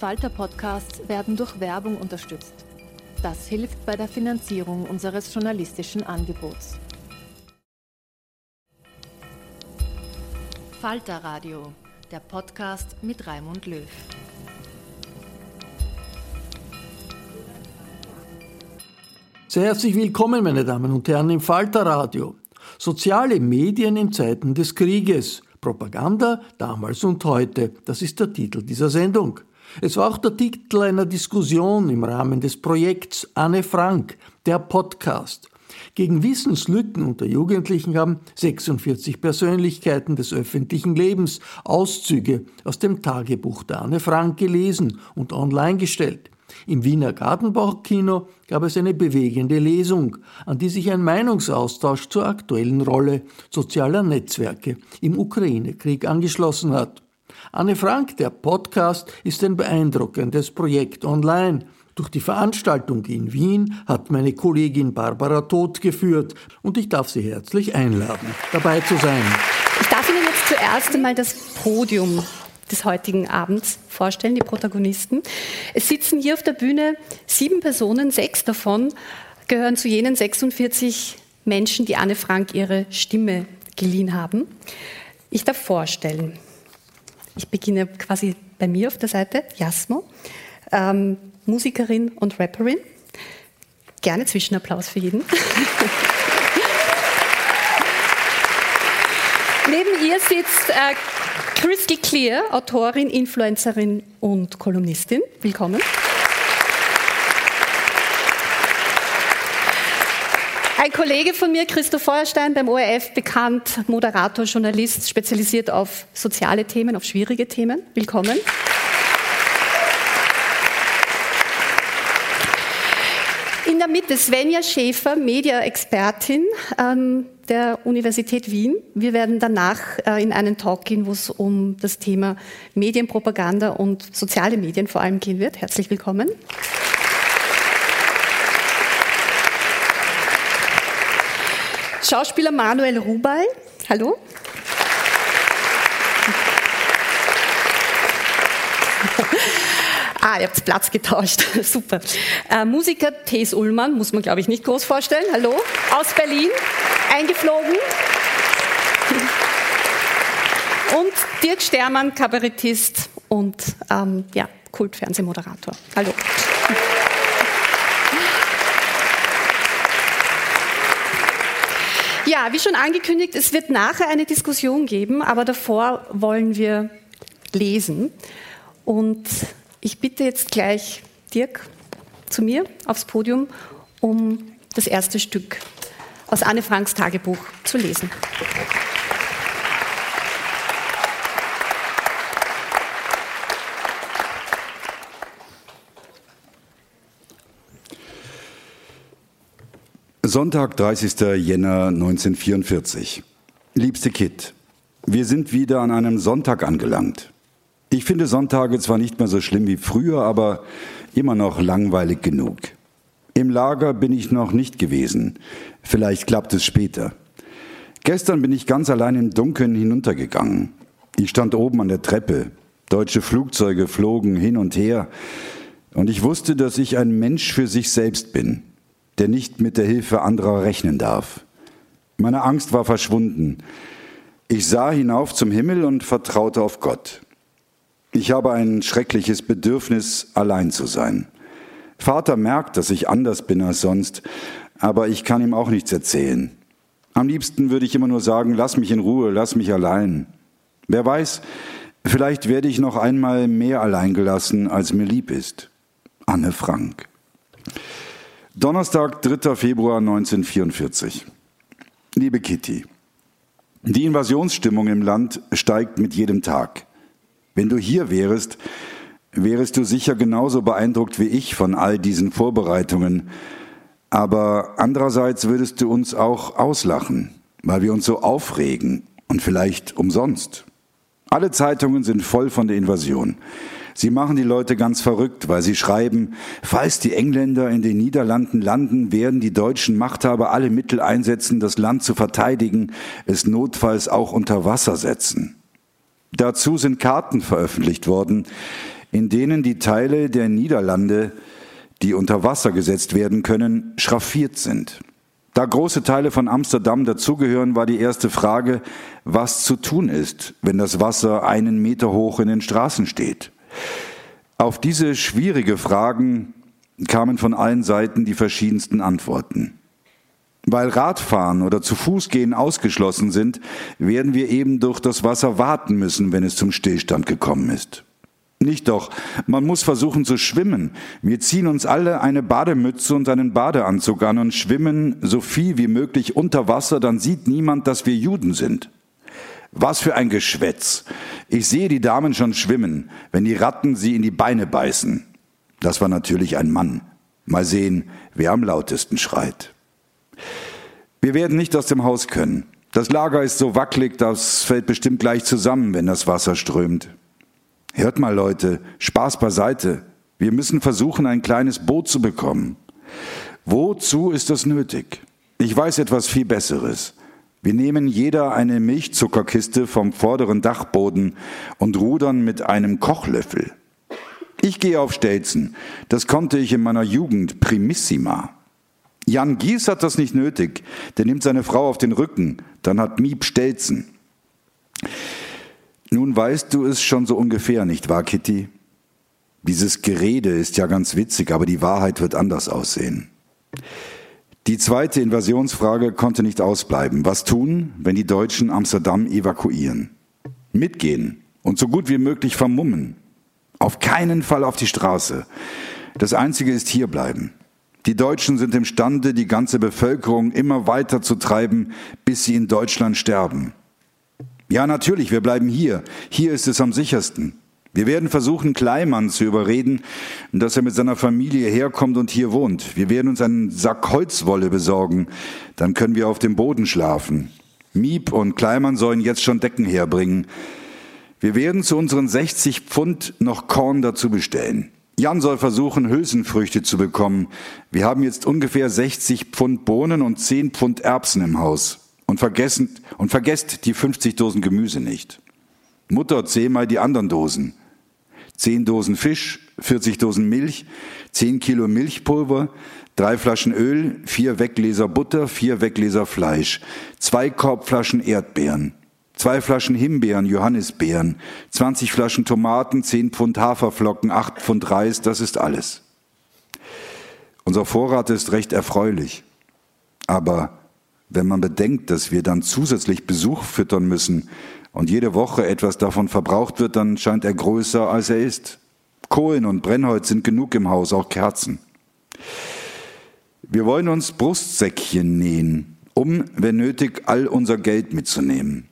Falter-Podcasts werden durch Werbung unterstützt. Das hilft bei der Finanzierung unseres journalistischen Angebots. Falter Radio, der Podcast mit Raimund Löw. Sehr herzlich willkommen, meine Damen und Herren, im Falter Radio. Soziale Medien in Zeiten des Krieges. Propaganda damals und heute. Das ist der Titel dieser Sendung. Es war auch der Titel einer Diskussion im Rahmen des Projekts Anne Frank, der Podcast. Gegen Wissenslücken unter Jugendlichen haben 46 Persönlichkeiten des öffentlichen Lebens Auszüge aus dem Tagebuch der Anne Frank gelesen und online gestellt. Im Wiener Gartenbauchkino gab es eine bewegende Lesung, an die sich ein Meinungsaustausch zur aktuellen Rolle sozialer Netzwerke im Ukraine-Krieg angeschlossen hat. Anne Frank, der Podcast, ist ein beeindruckendes Projekt online. Durch die Veranstaltung in Wien hat meine Kollegin Barbara Todt geführt und ich darf Sie herzlich einladen, dabei zu sein. Ich darf Ihnen jetzt zuerst einmal das Podium des heutigen Abends vorstellen, die Protagonisten. Es sitzen hier auf der Bühne sieben Personen, sechs davon gehören zu jenen 46 Menschen, die Anne Frank ihre Stimme geliehen haben. Ich darf vorstellen ich beginne quasi bei mir auf der Seite, Jasmo, ähm, Musikerin und Rapperin. Gerne Zwischenapplaus für jeden. Neben ihr sitzt äh, Crystal Clear, Autorin, Influencerin und Kolumnistin. Willkommen. Ein Kollege von mir, Christoph Feuerstein, beim ORF bekannt, Moderator, Journalist, spezialisiert auf soziale Themen, auf schwierige Themen. Willkommen. In der Mitte Svenja Schäfer, Media-Expertin ähm, der Universität Wien. Wir werden danach äh, in einen Talk gehen, wo es um das Thema Medienpropaganda und soziale Medien vor allem gehen wird. Herzlich willkommen. Schauspieler Manuel Rubal. Hallo. Ah, ihr habt Platz getauscht. Super. Äh, Musiker Thes Ullmann, muss man glaube ich nicht groß vorstellen. Hallo. Aus Berlin, eingeflogen. Und Dirk Stermann, Kabarettist und ähm, ja, Kultfernsehmoderator. Hallo. Ja, wie schon angekündigt, es wird nachher eine Diskussion geben, aber davor wollen wir lesen. Und ich bitte jetzt gleich Dirk zu mir aufs Podium, um das erste Stück aus Anne Franks Tagebuch zu lesen. Sonntag, 30. Jänner 1944. Liebste Kit, wir sind wieder an einem Sonntag angelangt. Ich finde Sonntage zwar nicht mehr so schlimm wie früher, aber immer noch langweilig genug. Im Lager bin ich noch nicht gewesen. Vielleicht klappt es später. Gestern bin ich ganz allein im Dunkeln hinuntergegangen. Ich stand oben an der Treppe. Deutsche Flugzeuge flogen hin und her. Und ich wusste, dass ich ein Mensch für sich selbst bin der nicht mit der Hilfe anderer rechnen darf. Meine Angst war verschwunden. Ich sah hinauf zum Himmel und vertraute auf Gott. Ich habe ein schreckliches Bedürfnis, allein zu sein. Vater merkt, dass ich anders bin als sonst, aber ich kann ihm auch nichts erzählen. Am liebsten würde ich immer nur sagen, lass mich in Ruhe, lass mich allein. Wer weiß, vielleicht werde ich noch einmal mehr allein gelassen, als mir lieb ist. Anne Frank. Donnerstag, 3. Februar 1944. Liebe Kitty, die Invasionsstimmung im Land steigt mit jedem Tag. Wenn du hier wärest, wärest du sicher genauso beeindruckt wie ich von all diesen Vorbereitungen, aber andererseits würdest du uns auch auslachen, weil wir uns so aufregen und vielleicht umsonst. Alle Zeitungen sind voll von der Invasion. Sie machen die Leute ganz verrückt, weil sie schreiben, falls die Engländer in den Niederlanden landen, werden die deutschen Machthaber alle Mittel einsetzen, das Land zu verteidigen, es notfalls auch unter Wasser setzen. Dazu sind Karten veröffentlicht worden, in denen die Teile der Niederlande die unter Wasser gesetzt werden können, schraffiert sind. Da große Teile von Amsterdam dazugehören, war die erste Frage, was zu tun ist, wenn das Wasser einen Meter hoch in den Straßen steht. Auf diese schwierige Fragen kamen von allen Seiten die verschiedensten Antworten. Weil Radfahren oder zu Fuß gehen ausgeschlossen sind, werden wir eben durch das Wasser warten müssen, wenn es zum Stillstand gekommen ist. Nicht doch. Man muss versuchen zu schwimmen. Wir ziehen uns alle eine Bademütze und einen Badeanzug an und schwimmen so viel wie möglich unter Wasser, dann sieht niemand, dass wir Juden sind. Was für ein Geschwätz. Ich sehe die Damen schon schwimmen, wenn die Ratten sie in die Beine beißen. Das war natürlich ein Mann. Mal sehen, wer am lautesten schreit. Wir werden nicht aus dem Haus können. Das Lager ist so wackelig, das fällt bestimmt gleich zusammen, wenn das Wasser strömt. Hört mal Leute, Spaß beiseite. Wir müssen versuchen, ein kleines Boot zu bekommen. Wozu ist das nötig? Ich weiß etwas viel Besseres. Wir nehmen jeder eine Milchzuckerkiste vom vorderen Dachboden und rudern mit einem Kochlöffel. Ich gehe auf Stelzen. Das konnte ich in meiner Jugend primissima. Jan Gies hat das nicht nötig. Der nimmt seine Frau auf den Rücken. Dann hat Miep Stelzen. Nun weißt du es schon so ungefähr, nicht wahr, Kitty? Dieses Gerede ist ja ganz witzig, aber die Wahrheit wird anders aussehen. Die zweite Invasionsfrage konnte nicht ausbleiben. Was tun, wenn die Deutschen Amsterdam evakuieren? Mitgehen und so gut wie möglich vermummen. Auf keinen Fall auf die Straße. Das Einzige ist hierbleiben. Die Deutschen sind imstande, die ganze Bevölkerung immer weiter zu treiben, bis sie in Deutschland sterben. Ja, natürlich, wir bleiben hier. Hier ist es am sichersten. Wir werden versuchen, Kleimann zu überreden, dass er mit seiner Familie herkommt und hier wohnt. Wir werden uns einen Sack Holzwolle besorgen. Dann können wir auf dem Boden schlafen. Miep und Kleimann sollen jetzt schon Decken herbringen. Wir werden zu unseren 60 Pfund noch Korn dazu bestellen. Jan soll versuchen, Hülsenfrüchte zu bekommen. Wir haben jetzt ungefähr 60 Pfund Bohnen und 10 Pfund Erbsen im Haus. Und, vergessen, und vergesst die 50 Dosen Gemüse nicht. Mutter, zähl mal die anderen Dosen. 10 Dosen Fisch, 40 Dosen Milch, 10 Kilo Milchpulver, drei Flaschen Öl, vier Weggläser Butter, vier Weggläser Fleisch, zwei Korbflaschen Erdbeeren, zwei Flaschen Himbeeren, Johannisbeeren, 20 Flaschen Tomaten, 10 Pfund Haferflocken, 8 Pfund Reis, das ist alles. Unser Vorrat ist recht erfreulich. Aber wenn man bedenkt, dass wir dann zusätzlich Besuch füttern müssen und jede Woche etwas davon verbraucht wird, dann scheint er größer, als er ist. Kohlen und Brennholz sind genug im Haus, auch Kerzen. Wir wollen uns Brustsäckchen nähen, um, wenn nötig, all unser Geld mitzunehmen.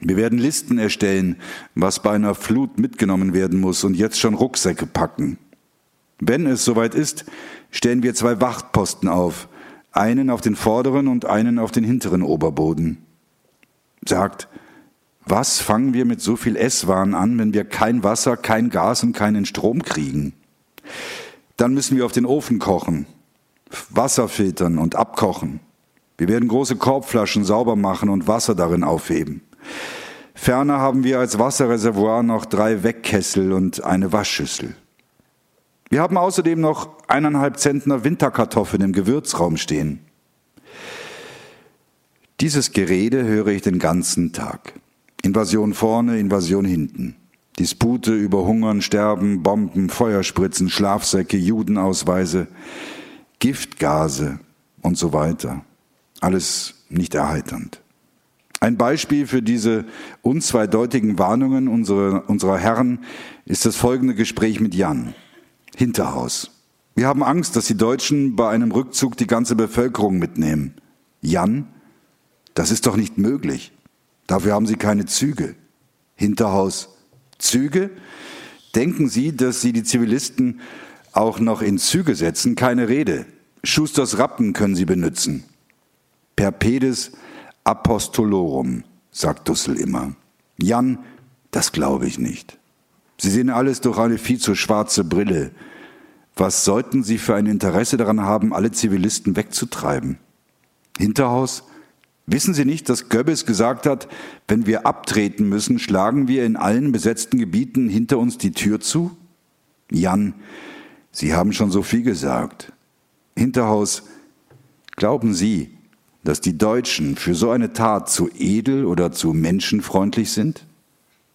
Wir werden Listen erstellen, was bei einer Flut mitgenommen werden muss und jetzt schon Rucksäcke packen. Wenn es soweit ist, stellen wir zwei Wachtposten auf, einen auf den vorderen und einen auf den hinteren Oberboden. Sagt, was fangen wir mit so viel Esswaren an, wenn wir kein Wasser, kein Gas und keinen Strom kriegen? Dann müssen wir auf den Ofen kochen, Wasser filtern und abkochen. Wir werden große Korbflaschen sauber machen und Wasser darin aufheben. Ferner haben wir als Wasserreservoir noch drei Weckkessel und eine Waschschüssel. Wir haben außerdem noch eineinhalb Zentner Winterkartoffeln im Gewürzraum stehen. Dieses Gerede höre ich den ganzen Tag. Invasion vorne, Invasion hinten. Dispute über Hungern, Sterben, Bomben, Feuerspritzen, Schlafsäcke, Judenausweise, Giftgase und so weiter. Alles nicht erheiternd. Ein Beispiel für diese unzweideutigen Warnungen unserer, unserer Herren ist das folgende Gespräch mit Jan. Hinterhaus. Wir haben Angst, dass die Deutschen bei einem Rückzug die ganze Bevölkerung mitnehmen. Jan, das ist doch nicht möglich. Dafür haben sie keine Züge. Hinterhaus. Züge? Denken Sie, dass Sie die Zivilisten auch noch in Züge setzen? Keine Rede. Schusters Rappen können Sie benutzen. Perpedes apostolorum, sagt Dussel immer. Jan, das glaube ich nicht. Sie sehen alles durch eine viel zu schwarze Brille. Was sollten Sie für ein Interesse daran haben, alle Zivilisten wegzutreiben? Hinterhaus? Wissen Sie nicht, dass Goebbels gesagt hat, wenn wir abtreten müssen, schlagen wir in allen besetzten Gebieten hinter uns die Tür zu? Jan, Sie haben schon so viel gesagt. Hinterhaus, glauben Sie, dass die Deutschen für so eine Tat zu edel oder zu menschenfreundlich sind?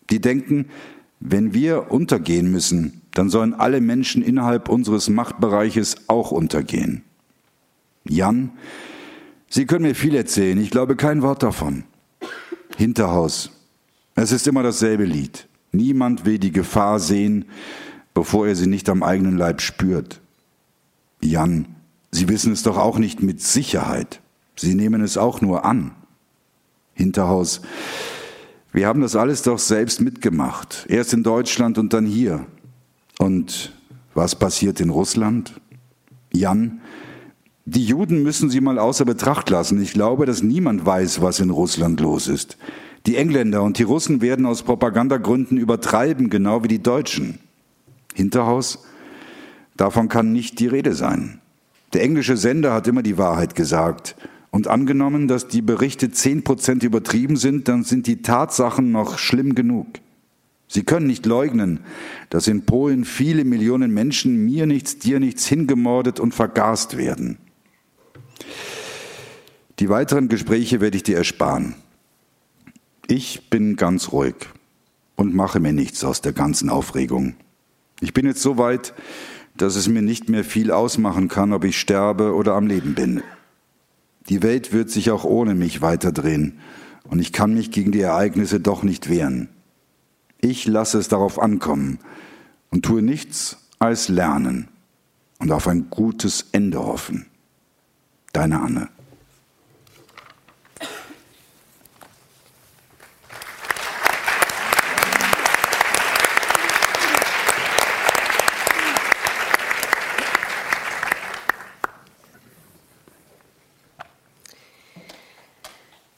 Die denken, wenn wir untergehen müssen, dann sollen alle Menschen innerhalb unseres Machtbereiches auch untergehen. Jan, Sie können mir viel erzählen, ich glaube kein Wort davon. Hinterhaus. Es ist immer dasselbe Lied. Niemand will die Gefahr sehen, bevor er sie nicht am eigenen Leib spürt. Jan, Sie wissen es doch auch nicht mit Sicherheit. Sie nehmen es auch nur an. Hinterhaus. Wir haben das alles doch selbst mitgemacht. Erst in Deutschland und dann hier. Und was passiert in Russland? Jan, die Juden müssen Sie mal außer Betracht lassen. Ich glaube, dass niemand weiß, was in Russland los ist. Die Engländer und die Russen werden aus Propagandagründen übertreiben, genau wie die Deutschen. Hinterhaus? Davon kann nicht die Rede sein. Der englische Sender hat immer die Wahrheit gesagt. Und angenommen, dass die Berichte zehn Prozent übertrieben sind, dann sind die Tatsachen noch schlimm genug. Sie können nicht leugnen, dass in Polen viele Millionen Menschen mir nichts, dir nichts hingemordet und vergast werden. Die weiteren Gespräche werde ich dir ersparen. Ich bin ganz ruhig und mache mir nichts aus der ganzen Aufregung. Ich bin jetzt so weit, dass es mir nicht mehr viel ausmachen kann, ob ich sterbe oder am Leben bin. Die Welt wird sich auch ohne mich weiterdrehen und ich kann mich gegen die Ereignisse doch nicht wehren. Ich lasse es darauf ankommen und tue nichts als lernen und auf ein gutes Ende hoffen. Deine Anne.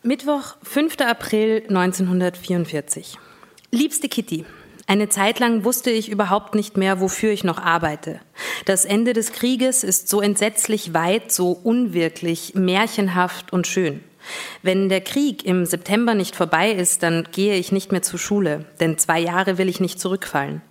Mittwoch, 5. April 1944. Liebste Kitty, eine Zeit lang wusste ich überhaupt nicht mehr, wofür ich noch arbeite. Das Ende des Krieges ist so entsetzlich weit, so unwirklich, märchenhaft und schön. Wenn der Krieg im September nicht vorbei ist, dann gehe ich nicht mehr zur Schule, denn zwei Jahre will ich nicht zurückfallen.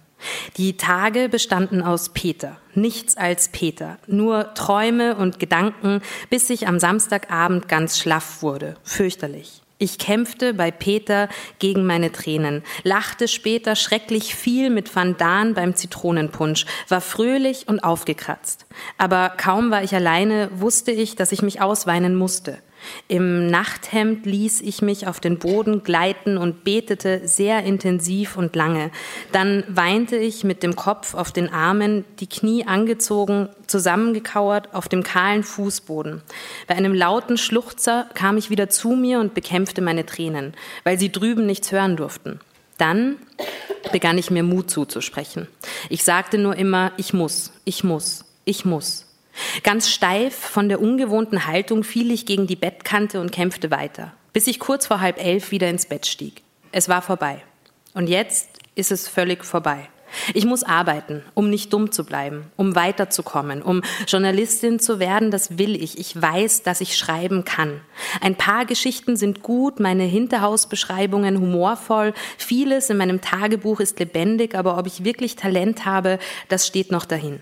Die Tage bestanden aus Peter, nichts als Peter, nur Träume und Gedanken, bis ich am Samstagabend ganz schlaff wurde, fürchterlich. Ich kämpfte bei Peter gegen meine Tränen, lachte später schrecklich viel mit Van Daan beim Zitronenpunsch, war fröhlich und aufgekratzt. Aber kaum war ich alleine, wusste ich, dass ich mich ausweinen musste. Im Nachthemd ließ ich mich auf den Boden gleiten und betete sehr intensiv und lange. Dann weinte ich mit dem Kopf auf den Armen, die Knie angezogen, zusammengekauert auf dem kahlen Fußboden. Bei einem lauten Schluchzer kam ich wieder zu mir und bekämpfte meine Tränen, weil sie drüben nichts hören durften. Dann begann ich mir Mut zuzusprechen. Ich sagte nur immer, ich muss, ich muss, ich muss. Ganz steif von der ungewohnten Haltung fiel ich gegen die Bettkante und kämpfte weiter, bis ich kurz vor halb elf wieder ins Bett stieg. Es war vorbei. Und jetzt ist es völlig vorbei. Ich muss arbeiten, um nicht dumm zu bleiben, um weiterzukommen, um Journalistin zu werden, das will ich. Ich weiß, dass ich schreiben kann. Ein paar Geschichten sind gut, meine Hinterhausbeschreibungen humorvoll, vieles in meinem Tagebuch ist lebendig, aber ob ich wirklich Talent habe, das steht noch dahin.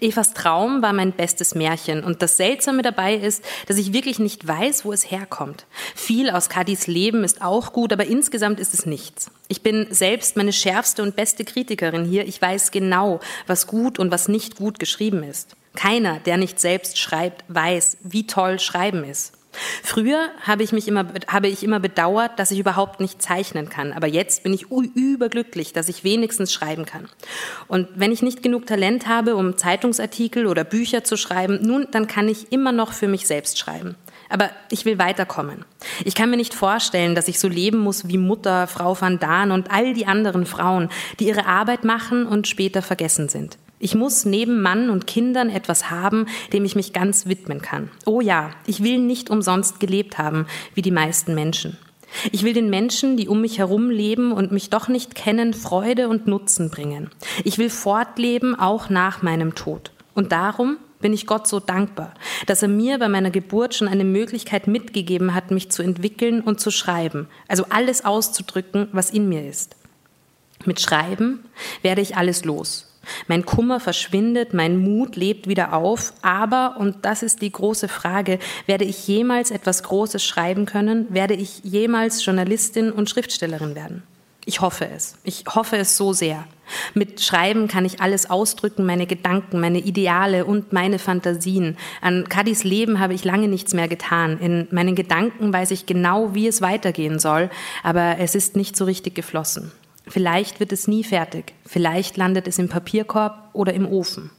Evas Traum war mein bestes Märchen und das Seltsame dabei ist, dass ich wirklich nicht weiß, wo es herkommt. Viel aus Kadis Leben ist auch gut, aber insgesamt ist es nichts. Ich bin selbst meine schärfste und beste Kritikerin hier. Ich weiß genau, was gut und was nicht gut geschrieben ist. Keiner, der nicht selbst schreibt, weiß, wie toll Schreiben ist. Früher habe ich mich immer, habe ich immer bedauert, dass ich überhaupt nicht zeichnen kann. Aber jetzt bin ich überglücklich, dass ich wenigstens schreiben kann. Und wenn ich nicht genug Talent habe, um Zeitungsartikel oder Bücher zu schreiben, nun, dann kann ich immer noch für mich selbst schreiben. Aber ich will weiterkommen. Ich kann mir nicht vorstellen, dass ich so leben muss wie Mutter, Frau van Daan und all die anderen Frauen, die ihre Arbeit machen und später vergessen sind. Ich muss neben Mann und Kindern etwas haben, dem ich mich ganz widmen kann. Oh ja, ich will nicht umsonst gelebt haben, wie die meisten Menschen. Ich will den Menschen, die um mich herum leben und mich doch nicht kennen, Freude und Nutzen bringen. Ich will fortleben, auch nach meinem Tod. Und darum bin ich Gott so dankbar, dass er mir bei meiner Geburt schon eine Möglichkeit mitgegeben hat, mich zu entwickeln und zu schreiben, also alles auszudrücken, was in mir ist. Mit Schreiben werde ich alles los. Mein Kummer verschwindet, mein Mut lebt wieder auf, aber, und das ist die große Frage, werde ich jemals etwas Großes schreiben können? Werde ich jemals Journalistin und Schriftstellerin werden? Ich hoffe es. Ich hoffe es so sehr. Mit Schreiben kann ich alles ausdrücken, meine Gedanken, meine Ideale und meine Fantasien. An Kadis Leben habe ich lange nichts mehr getan. In meinen Gedanken weiß ich genau, wie es weitergehen soll, aber es ist nicht so richtig geflossen. Vielleicht wird es nie fertig. Vielleicht landet es im Papierkorb oder im Ofen.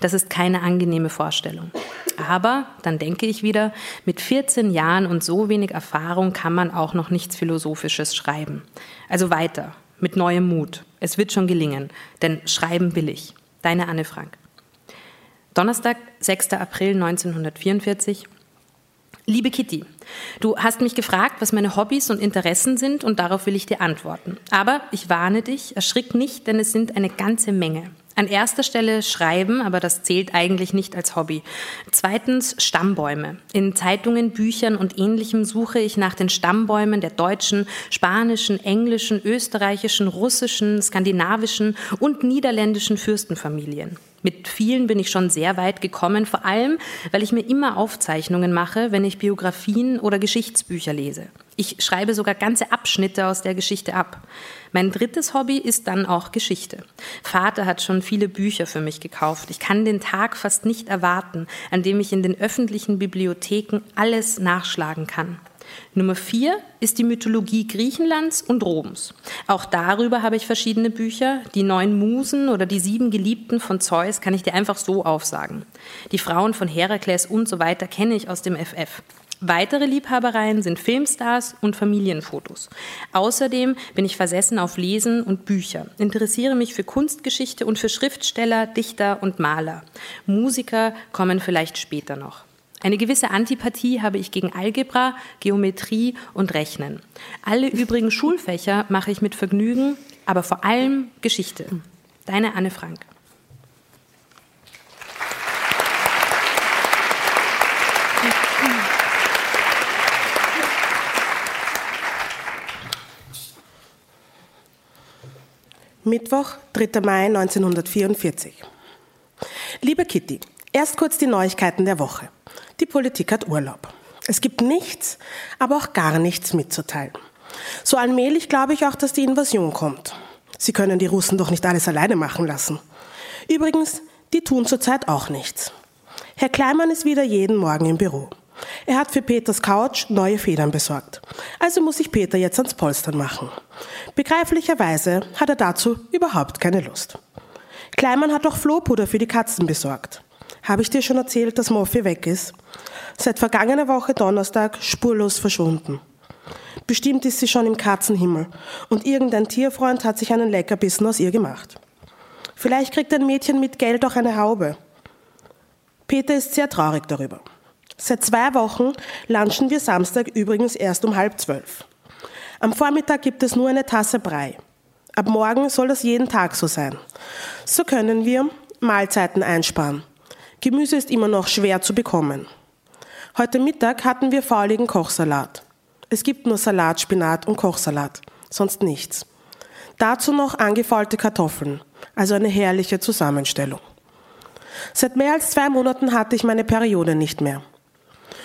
Das ist keine angenehme Vorstellung. Aber dann denke ich wieder, mit 14 Jahren und so wenig Erfahrung kann man auch noch nichts Philosophisches schreiben. Also weiter, mit neuem Mut. Es wird schon gelingen, denn schreiben will ich. Deine Anne Frank. Donnerstag, 6. April 1944. Liebe Kitty, du hast mich gefragt, was meine Hobbys und Interessen sind und darauf will ich dir antworten. Aber ich warne dich, erschrick nicht, denn es sind eine ganze Menge. An erster Stelle Schreiben, aber das zählt eigentlich nicht als Hobby. Zweitens Stammbäume. In Zeitungen, Büchern und ähnlichem suche ich nach den Stammbäumen der deutschen, spanischen, englischen, österreichischen, russischen, skandinavischen und niederländischen Fürstenfamilien. Mit vielen bin ich schon sehr weit gekommen, vor allem, weil ich mir immer Aufzeichnungen mache, wenn ich Biografien oder Geschichtsbücher lese. Ich schreibe sogar ganze Abschnitte aus der Geschichte ab. Mein drittes Hobby ist dann auch Geschichte. Vater hat schon viele Bücher für mich gekauft. Ich kann den Tag fast nicht erwarten, an dem ich in den öffentlichen Bibliotheken alles nachschlagen kann. Nummer vier ist die Mythologie Griechenlands und Roms. Auch darüber habe ich verschiedene Bücher. Die neun Musen oder die sieben Geliebten von Zeus kann ich dir einfach so aufsagen. Die Frauen von Herakles und so weiter kenne ich aus dem FF. Weitere Liebhabereien sind Filmstars und Familienfotos. Außerdem bin ich versessen auf Lesen und Bücher, interessiere mich für Kunstgeschichte und für Schriftsteller, Dichter und Maler. Musiker kommen vielleicht später noch. Eine gewisse Antipathie habe ich gegen Algebra, Geometrie und Rechnen. Alle übrigen Schulfächer mache ich mit Vergnügen, aber vor allem Geschichte. Deine Anne Frank. Mittwoch, 3. Mai 1944. Liebe Kitty, erst kurz die Neuigkeiten der Woche. Die Politik hat Urlaub. Es gibt nichts, aber auch gar nichts mitzuteilen. So allmählich glaube ich auch, dass die Invasion kommt. Sie können die Russen doch nicht alles alleine machen lassen. Übrigens, die tun zurzeit auch nichts. Herr Kleimann ist wieder jeden Morgen im Büro. Er hat für Peters Couch neue Federn besorgt. Also muss sich Peter jetzt ans Polstern machen. Begreiflicherweise hat er dazu überhaupt keine Lust. Kleimann hat auch Flohpuder für die Katzen besorgt. Habe ich dir schon erzählt, dass Moffi weg ist? Seit vergangener Woche Donnerstag spurlos verschwunden. Bestimmt ist sie schon im Katzenhimmel und irgendein Tierfreund hat sich einen Leckerbissen aus ihr gemacht. Vielleicht kriegt ein Mädchen mit Geld auch eine Haube. Peter ist sehr traurig darüber. Seit zwei Wochen lunchen wir Samstag übrigens erst um halb zwölf. Am Vormittag gibt es nur eine Tasse Brei. Ab morgen soll das jeden Tag so sein. So können wir Mahlzeiten einsparen. Gemüse ist immer noch schwer zu bekommen. Heute Mittag hatten wir fauligen Kochsalat. Es gibt nur Salat, Spinat und Kochsalat, sonst nichts. Dazu noch angefaulte Kartoffeln, also eine herrliche Zusammenstellung. Seit mehr als zwei Monaten hatte ich meine Periode nicht mehr.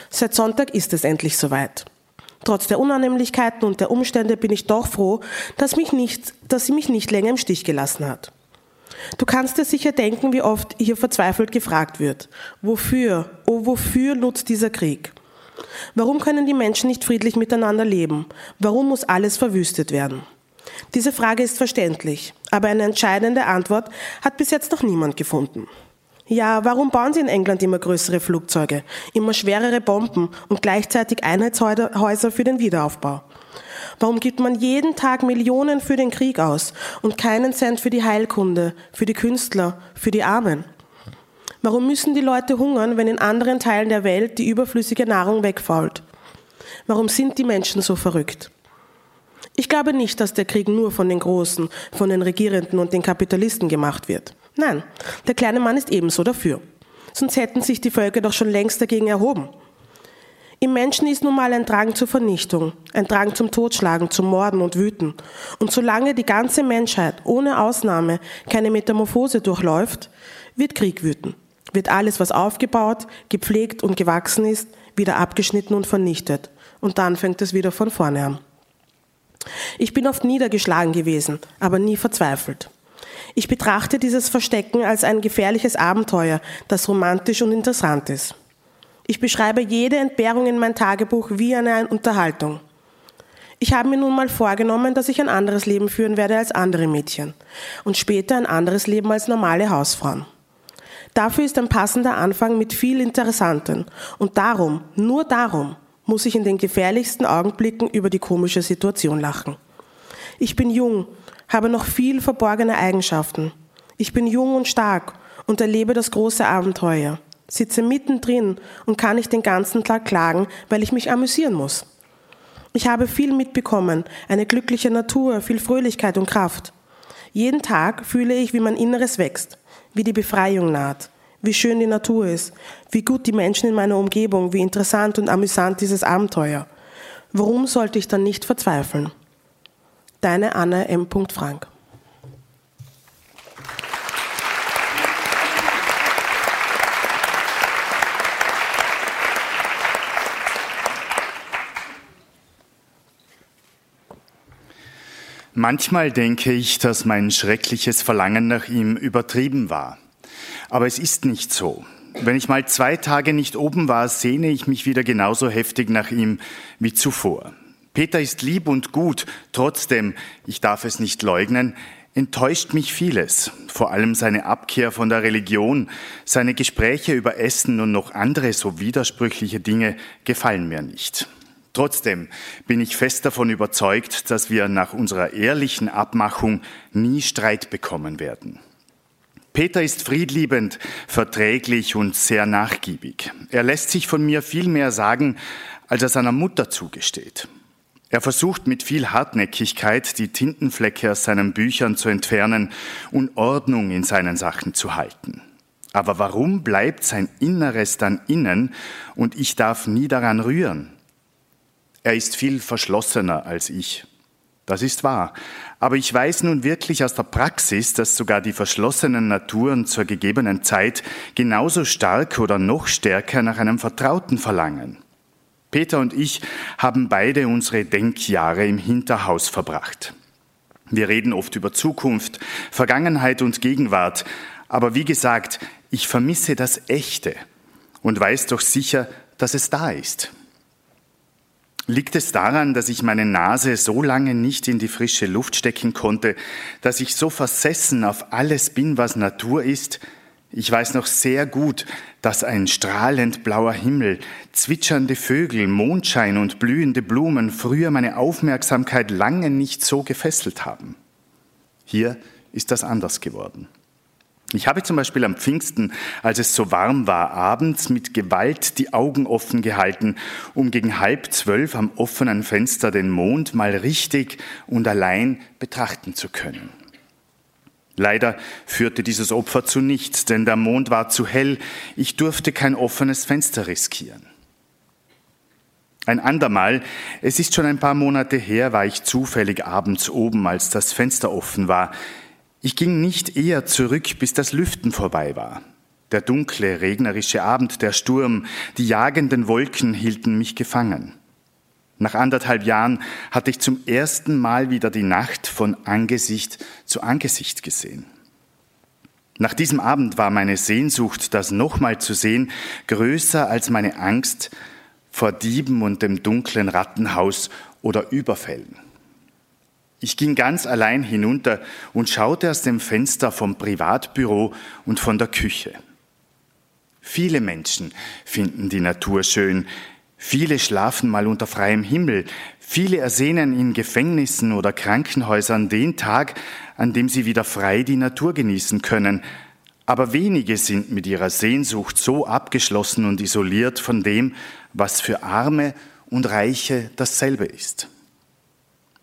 Seit Sonntag ist es endlich soweit. Trotz der Unannehmlichkeiten und der Umstände bin ich doch froh, dass, mich nicht, dass sie mich nicht länger im Stich gelassen hat. Du kannst dir sicher denken, wie oft hier verzweifelt gefragt wird. Wofür, oh wofür nutzt dieser Krieg? Warum können die Menschen nicht friedlich miteinander leben? Warum muss alles verwüstet werden? Diese Frage ist verständlich, aber eine entscheidende Antwort hat bis jetzt noch niemand gefunden. Ja, warum bauen sie in England immer größere Flugzeuge, immer schwerere Bomben und gleichzeitig Einheitshäuser für den Wiederaufbau? Warum gibt man jeden Tag Millionen für den Krieg aus und keinen Cent für die Heilkunde, für die Künstler, für die Armen? Warum müssen die Leute hungern, wenn in anderen Teilen der Welt die überflüssige Nahrung wegfault? Warum sind die Menschen so verrückt? Ich glaube nicht, dass der Krieg nur von den Großen, von den Regierenden und den Kapitalisten gemacht wird. Nein, der kleine Mann ist ebenso dafür. Sonst hätten sich die Völker doch schon längst dagegen erhoben. Im Menschen ist nun mal ein Drang zur Vernichtung, ein Drang zum Totschlagen, zum Morden und Wüten. Und solange die ganze Menschheit ohne Ausnahme keine Metamorphose durchläuft, wird Krieg wüten. Wird alles, was aufgebaut, gepflegt und gewachsen ist, wieder abgeschnitten und vernichtet. Und dann fängt es wieder von vorne an. Ich bin oft niedergeschlagen gewesen, aber nie verzweifelt. Ich betrachte dieses Verstecken als ein gefährliches Abenteuer, das romantisch und interessant ist. Ich beschreibe jede Entbehrung in mein Tagebuch wie eine Unterhaltung. Ich habe mir nun mal vorgenommen, dass ich ein anderes Leben führen werde als andere Mädchen und später ein anderes Leben als normale Hausfrauen. Dafür ist ein passender Anfang mit viel Interessanten und darum, nur darum, muss ich in den gefährlichsten Augenblicken über die komische Situation lachen. Ich bin jung habe noch viel verborgene Eigenschaften. Ich bin jung und stark und erlebe das große Abenteuer, sitze mittendrin und kann nicht den ganzen Tag klagen, weil ich mich amüsieren muss. Ich habe viel mitbekommen, eine glückliche Natur, viel Fröhlichkeit und Kraft. Jeden Tag fühle ich, wie mein Inneres wächst, wie die Befreiung naht, wie schön die Natur ist, wie gut die Menschen in meiner Umgebung, wie interessant und amüsant dieses Abenteuer. Warum sollte ich dann nicht verzweifeln? Deine Anne M. Frank. Manchmal denke ich, dass mein schreckliches Verlangen nach ihm übertrieben war. Aber es ist nicht so. Wenn ich mal zwei Tage nicht oben war, sehne ich mich wieder genauso heftig nach ihm wie zuvor. Peter ist lieb und gut, trotzdem, ich darf es nicht leugnen, enttäuscht mich vieles, vor allem seine Abkehr von der Religion, seine Gespräche über Essen und noch andere so widersprüchliche Dinge gefallen mir nicht. Trotzdem bin ich fest davon überzeugt, dass wir nach unserer ehrlichen Abmachung nie Streit bekommen werden. Peter ist friedliebend, verträglich und sehr nachgiebig. Er lässt sich von mir viel mehr sagen, als er seiner Mutter zugesteht. Er versucht mit viel Hartnäckigkeit, die Tintenflecke aus seinen Büchern zu entfernen und Ordnung in seinen Sachen zu halten. Aber warum bleibt sein Inneres dann innen und ich darf nie daran rühren? Er ist viel verschlossener als ich. Das ist wahr. Aber ich weiß nun wirklich aus der Praxis, dass sogar die verschlossenen Naturen zur gegebenen Zeit genauso stark oder noch stärker nach einem Vertrauten verlangen. Peter und ich haben beide unsere Denkjahre im Hinterhaus verbracht. Wir reden oft über Zukunft, Vergangenheit und Gegenwart, aber wie gesagt, ich vermisse das Echte und weiß doch sicher, dass es da ist. Liegt es daran, dass ich meine Nase so lange nicht in die frische Luft stecken konnte, dass ich so versessen auf alles bin, was Natur ist, ich weiß noch sehr gut, dass ein strahlend blauer Himmel, zwitschernde Vögel, Mondschein und blühende Blumen früher meine Aufmerksamkeit lange nicht so gefesselt haben. Hier ist das anders geworden. Ich habe zum Beispiel am Pfingsten, als es so warm war, abends mit Gewalt die Augen offen gehalten, um gegen halb zwölf am offenen Fenster den Mond mal richtig und allein betrachten zu können. Leider führte dieses Opfer zu nichts, denn der Mond war zu hell, ich durfte kein offenes Fenster riskieren. Ein andermal, es ist schon ein paar Monate her, war ich zufällig abends oben, als das Fenster offen war. Ich ging nicht eher zurück, bis das Lüften vorbei war. Der dunkle, regnerische Abend, der Sturm, die jagenden Wolken hielten mich gefangen. Nach anderthalb Jahren hatte ich zum ersten Mal wieder die Nacht von Angesicht zu Angesicht gesehen. Nach diesem Abend war meine Sehnsucht, das nochmal zu sehen, größer als meine Angst vor Dieben und dem dunklen Rattenhaus oder Überfällen. Ich ging ganz allein hinunter und schaute aus dem Fenster vom Privatbüro und von der Küche. Viele Menschen finden die Natur schön, Viele schlafen mal unter freiem Himmel. Viele ersehnen in Gefängnissen oder Krankenhäusern den Tag, an dem sie wieder frei die Natur genießen können. Aber wenige sind mit ihrer Sehnsucht so abgeschlossen und isoliert von dem, was für Arme und Reiche dasselbe ist.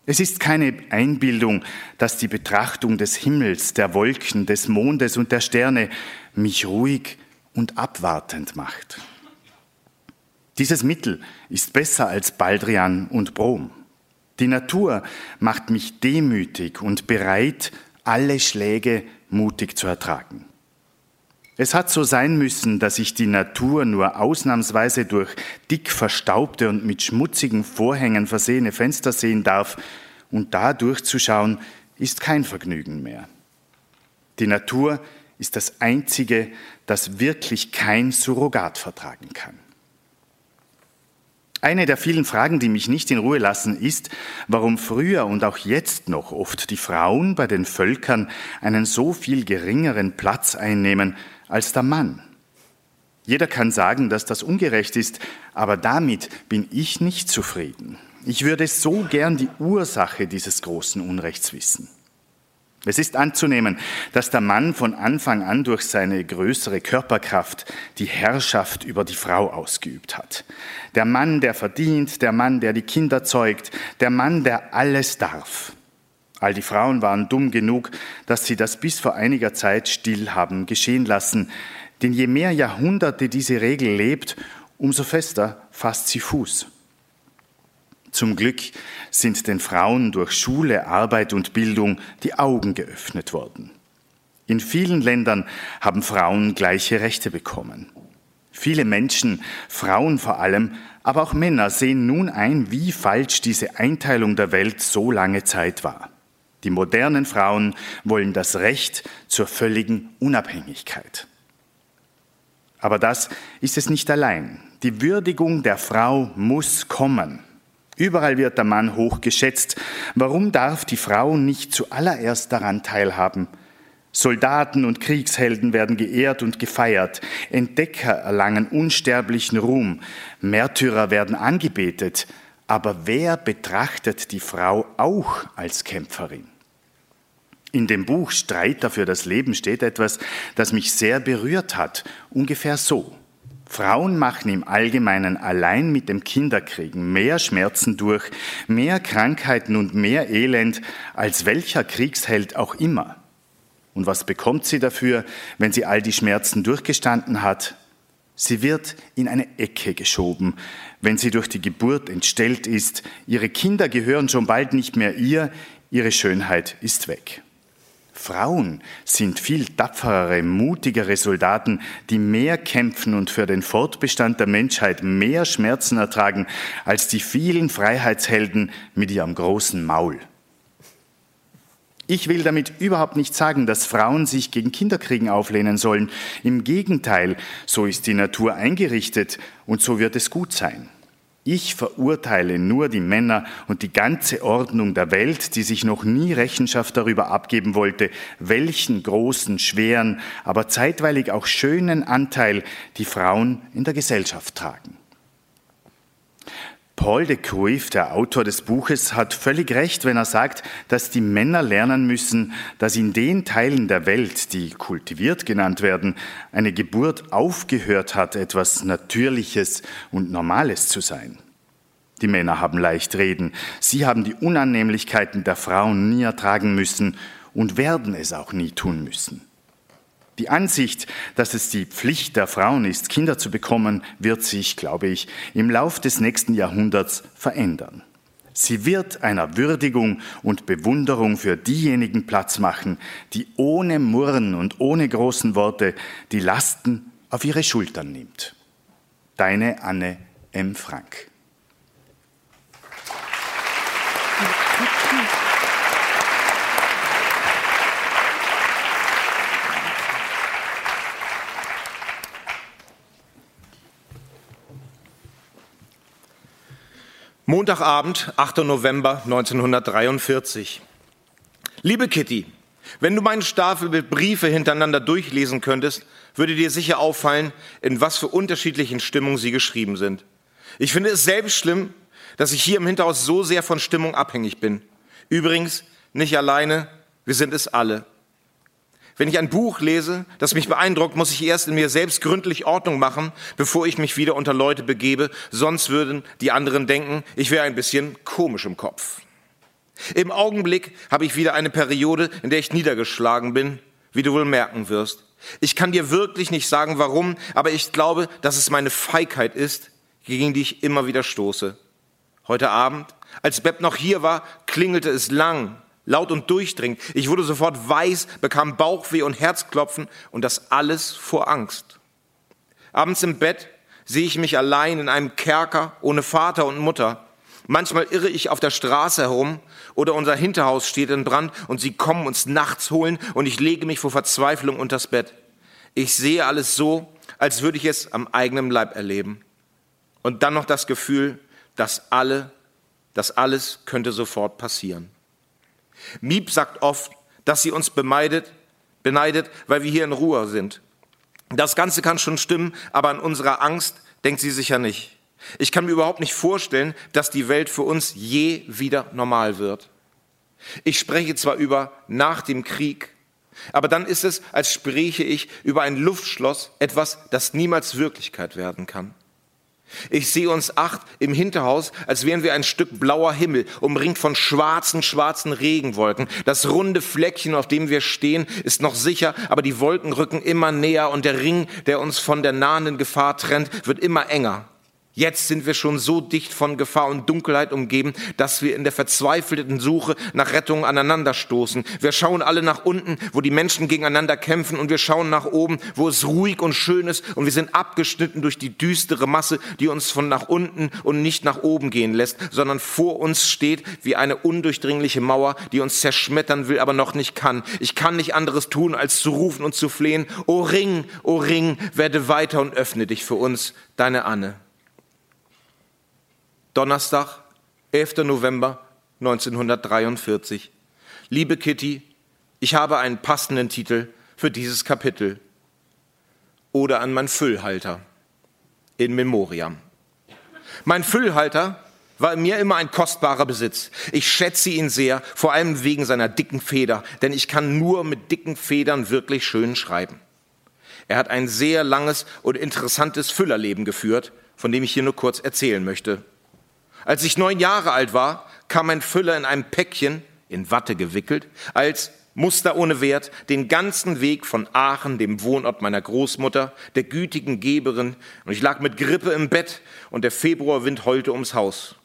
Es ist keine Einbildung, dass die Betrachtung des Himmels, der Wolken, des Mondes und der Sterne mich ruhig und abwartend macht. Dieses Mittel ist besser als Baldrian und Brom. Die Natur macht mich demütig und bereit, alle Schläge mutig zu ertragen. Es hat so sein müssen, dass ich die Natur nur ausnahmsweise durch dick verstaubte und mit schmutzigen Vorhängen versehene Fenster sehen darf, und da durchzuschauen ist kein Vergnügen mehr. Die Natur ist das Einzige, das wirklich kein Surrogat vertragen kann. Eine der vielen Fragen, die mich nicht in Ruhe lassen, ist, warum früher und auch jetzt noch oft die Frauen bei den Völkern einen so viel geringeren Platz einnehmen als der Mann. Jeder kann sagen, dass das ungerecht ist, aber damit bin ich nicht zufrieden. Ich würde so gern die Ursache dieses großen Unrechts wissen. Es ist anzunehmen, dass der Mann von Anfang an durch seine größere Körperkraft die Herrschaft über die Frau ausgeübt hat. Der Mann, der verdient, der Mann, der die Kinder zeugt, der Mann, der alles darf. All die Frauen waren dumm genug, dass sie das bis vor einiger Zeit still haben geschehen lassen. Denn je mehr Jahrhunderte diese Regel lebt, umso fester fasst sie Fuß. Zum Glück sind den Frauen durch Schule, Arbeit und Bildung die Augen geöffnet worden. In vielen Ländern haben Frauen gleiche Rechte bekommen. Viele Menschen, Frauen vor allem, aber auch Männer sehen nun ein, wie falsch diese Einteilung der Welt so lange Zeit war. Die modernen Frauen wollen das Recht zur völligen Unabhängigkeit. Aber das ist es nicht allein. Die Würdigung der Frau muss kommen. Überall wird der Mann hoch geschätzt. Warum darf die Frau nicht zuallererst daran teilhaben? Soldaten und Kriegshelden werden geehrt und gefeiert. Entdecker erlangen unsterblichen Ruhm. Märtyrer werden angebetet. Aber wer betrachtet die Frau auch als Kämpferin? In dem Buch Streiter für das Leben steht etwas, das mich sehr berührt hat. Ungefähr so. Frauen machen im Allgemeinen allein mit dem Kinderkriegen mehr Schmerzen durch, mehr Krankheiten und mehr Elend als welcher Kriegsheld auch immer. Und was bekommt sie dafür, wenn sie all die Schmerzen durchgestanden hat? Sie wird in eine Ecke geschoben, wenn sie durch die Geburt entstellt ist. Ihre Kinder gehören schon bald nicht mehr ihr, ihre Schönheit ist weg. Frauen sind viel tapferere, mutigere Soldaten, die mehr kämpfen und für den Fortbestand der Menschheit mehr Schmerzen ertragen als die vielen Freiheitshelden mit ihrem großen Maul. Ich will damit überhaupt nicht sagen, dass Frauen sich gegen Kinderkriegen auflehnen sollen. Im Gegenteil, so ist die Natur eingerichtet und so wird es gut sein. Ich verurteile nur die Männer und die ganze Ordnung der Welt, die sich noch nie Rechenschaft darüber abgeben wollte, welchen großen, schweren, aber zeitweilig auch schönen Anteil die Frauen in der Gesellschaft tragen. Paul de Cruyff, der Autor des Buches, hat völlig recht, wenn er sagt, dass die Männer lernen müssen, dass in den Teilen der Welt, die kultiviert genannt werden, eine Geburt aufgehört hat, etwas Natürliches und Normales zu sein. Die Männer haben leicht reden, sie haben die Unannehmlichkeiten der Frauen nie ertragen müssen und werden es auch nie tun müssen. Die Ansicht, dass es die Pflicht der Frauen ist, Kinder zu bekommen, wird sich, glaube ich, im Lauf des nächsten Jahrhunderts verändern. Sie wird einer Würdigung und Bewunderung für diejenigen Platz machen, die ohne Murren und ohne großen Worte die Lasten auf ihre Schultern nimmt. Deine Anne M. Frank. Montagabend, 8. November 1943. Liebe Kitty, wenn du meinen Stapel mit Briefe hintereinander durchlesen könntest, würde dir sicher auffallen, in was für unterschiedlichen Stimmungen sie geschrieben sind. Ich finde es selbst schlimm, dass ich hier im Hinterhaus so sehr von Stimmung abhängig bin. Übrigens, nicht alleine, wir sind es alle. Wenn ich ein Buch lese, das mich beeindruckt, muss ich erst in mir selbst gründlich Ordnung machen, bevor ich mich wieder unter Leute begebe. Sonst würden die anderen denken, ich wäre ein bisschen komisch im Kopf. Im Augenblick habe ich wieder eine Periode, in der ich niedergeschlagen bin, wie du wohl merken wirst. Ich kann dir wirklich nicht sagen, warum, aber ich glaube, dass es meine Feigheit ist, gegen die ich immer wieder stoße. Heute Abend, als Beb noch hier war, klingelte es lang laut und durchdringend. Ich wurde sofort weiß, bekam Bauchweh und Herzklopfen und das alles vor Angst. Abends im Bett sehe ich mich allein in einem Kerker ohne Vater und Mutter. Manchmal irre ich auf der Straße herum oder unser Hinterhaus steht in Brand und sie kommen uns nachts holen und ich lege mich vor Verzweiflung unters Bett. Ich sehe alles so, als würde ich es am eigenen Leib erleben. Und dann noch das Gefühl, dass alle, dass alles könnte sofort passieren. Miep sagt oft, dass sie uns beneidet, beneidet, weil wir hier in Ruhe sind. Das Ganze kann schon stimmen, aber an unserer Angst denkt sie sicher nicht. Ich kann mir überhaupt nicht vorstellen, dass die Welt für uns je wieder normal wird. Ich spreche zwar über nach dem Krieg, aber dann ist es, als spräche ich über ein Luftschloss, etwas, das niemals Wirklichkeit werden kann. Ich sehe uns acht im Hinterhaus, als wären wir ein Stück blauer Himmel, umringt von schwarzen, schwarzen Regenwolken. Das runde Fleckchen, auf dem wir stehen, ist noch sicher, aber die Wolken rücken immer näher und der Ring, der uns von der nahenden Gefahr trennt, wird immer enger. Jetzt sind wir schon so dicht von Gefahr und Dunkelheit umgeben, dass wir in der verzweifelten Suche nach Rettung aneinanderstoßen. Wir schauen alle nach unten, wo die Menschen gegeneinander kämpfen, und wir schauen nach oben, wo es ruhig und schön ist, und wir sind abgeschnitten durch die düstere Masse, die uns von nach unten und nicht nach oben gehen lässt, sondern vor uns steht wie eine undurchdringliche Mauer, die uns zerschmettern will, aber noch nicht kann. Ich kann nicht anderes tun, als zu rufen und zu flehen. O Ring, o Ring, werde weiter und öffne dich für uns, deine Anne. Donnerstag, 11. November 1943. Liebe Kitty, ich habe einen passenden Titel für dieses Kapitel. Oder an mein Füllhalter. In Memoriam. Mein Füllhalter war mir immer ein kostbarer Besitz. Ich schätze ihn sehr, vor allem wegen seiner dicken Feder, denn ich kann nur mit dicken Federn wirklich schön schreiben. Er hat ein sehr langes und interessantes Füllerleben geführt, von dem ich hier nur kurz erzählen möchte. Als ich neun Jahre alt war, kam mein Füller in einem Päckchen, in Watte gewickelt, als Muster ohne Wert, den ganzen Weg von Aachen, dem Wohnort meiner Großmutter, der gütigen Geberin, und ich lag mit Grippe im Bett und der Februarwind heulte ums Haus.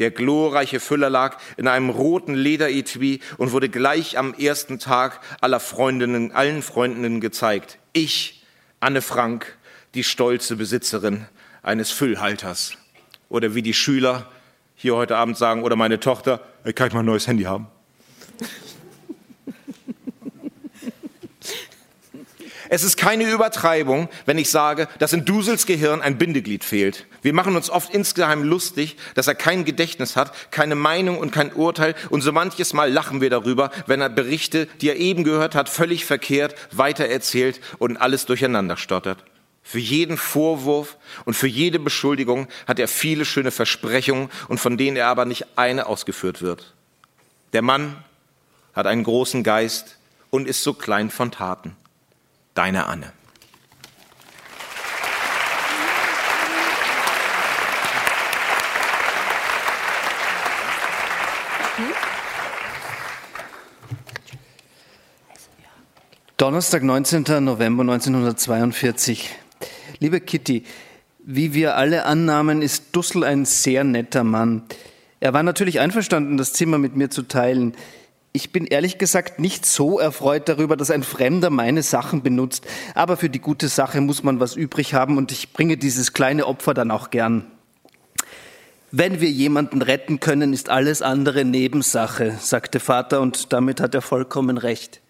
Der glorreiche Füller lag in einem roten Lederetui und wurde gleich am ersten Tag aller Freundinnen, allen Freundinnen gezeigt. Ich, Anne Frank, die stolze Besitzerin eines Füllhalters oder wie die Schüler hier heute Abend sagen oder meine Tochter, kann ich mal ein neues Handy haben? Es ist keine Übertreibung, wenn ich sage, dass in Dusels Gehirn ein Bindeglied fehlt. Wir machen uns oft insgeheim lustig, dass er kein Gedächtnis hat, keine Meinung und kein Urteil und so manches Mal lachen wir darüber, wenn er Berichte, die er eben gehört hat, völlig verkehrt weitererzählt und alles durcheinander stottert. Für jeden Vorwurf und für jede Beschuldigung hat er viele schöne Versprechungen und von denen er aber nicht eine ausgeführt wird. Der Mann hat einen großen Geist und ist so klein von Taten. Deine Anne. Donnerstag, 19. November 1942. Liebe Kitty, wie wir alle annahmen, ist Dussel ein sehr netter Mann. Er war natürlich einverstanden, das Zimmer mit mir zu teilen. Ich bin ehrlich gesagt nicht so erfreut darüber, dass ein Fremder meine Sachen benutzt. Aber für die gute Sache muss man was übrig haben und ich bringe dieses kleine Opfer dann auch gern. Wenn wir jemanden retten können, ist alles andere Nebensache, sagte Vater und damit hat er vollkommen recht.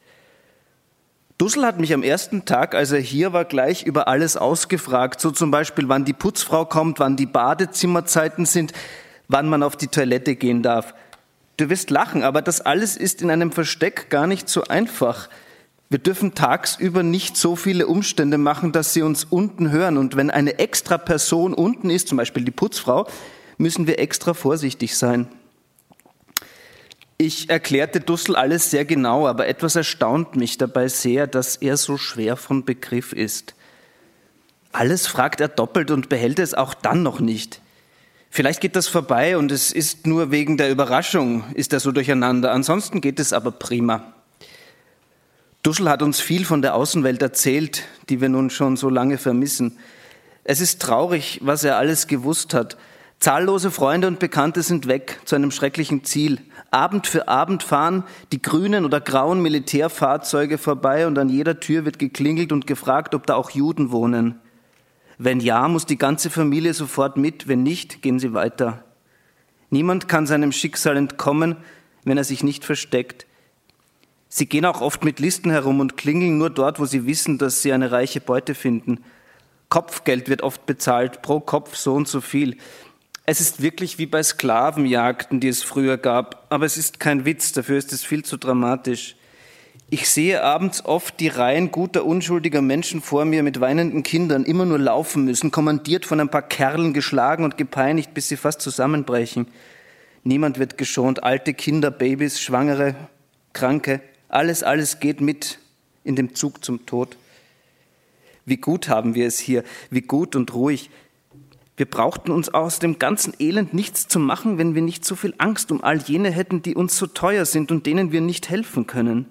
Dussel hat mich am ersten Tag, als er hier war, gleich über alles ausgefragt, so zum Beispiel, wann die Putzfrau kommt, wann die Badezimmerzeiten sind, wann man auf die Toilette gehen darf. Du wirst lachen, aber das alles ist in einem Versteck gar nicht so einfach. Wir dürfen tagsüber nicht so viele Umstände machen, dass sie uns unten hören. Und wenn eine extra Person unten ist, zum Beispiel die Putzfrau, müssen wir extra vorsichtig sein. Ich erklärte Dussel alles sehr genau, aber etwas erstaunt mich dabei sehr, dass er so schwer von Begriff ist. Alles fragt er doppelt und behält es auch dann noch nicht. Vielleicht geht das vorbei und es ist nur wegen der Überraschung, ist er so durcheinander. Ansonsten geht es aber prima. Duschel hat uns viel von der Außenwelt erzählt, die wir nun schon so lange vermissen. Es ist traurig, was er alles gewusst hat. Zahllose Freunde und Bekannte sind weg zu einem schrecklichen Ziel. Abend für Abend fahren die grünen oder grauen Militärfahrzeuge vorbei und an jeder Tür wird geklingelt und gefragt, ob da auch Juden wohnen. Wenn ja, muss die ganze Familie sofort mit, wenn nicht, gehen sie weiter. Niemand kann seinem Schicksal entkommen, wenn er sich nicht versteckt. Sie gehen auch oft mit Listen herum und klingeln nur dort, wo sie wissen, dass sie eine reiche Beute finden. Kopfgeld wird oft bezahlt, pro Kopf so und so viel. Es ist wirklich wie bei Sklavenjagden, die es früher gab, aber es ist kein Witz, dafür ist es viel zu dramatisch. Ich sehe abends oft die Reihen guter, unschuldiger Menschen vor mir mit weinenden Kindern immer nur laufen müssen, kommandiert von ein paar Kerlen, geschlagen und gepeinigt, bis sie fast zusammenbrechen. Niemand wird geschont, alte Kinder, Babys, Schwangere, Kranke, alles, alles geht mit in dem Zug zum Tod. Wie gut haben wir es hier, wie gut und ruhig. Wir brauchten uns aus dem ganzen Elend nichts zu machen, wenn wir nicht so viel Angst um all jene hätten, die uns so teuer sind und denen wir nicht helfen können.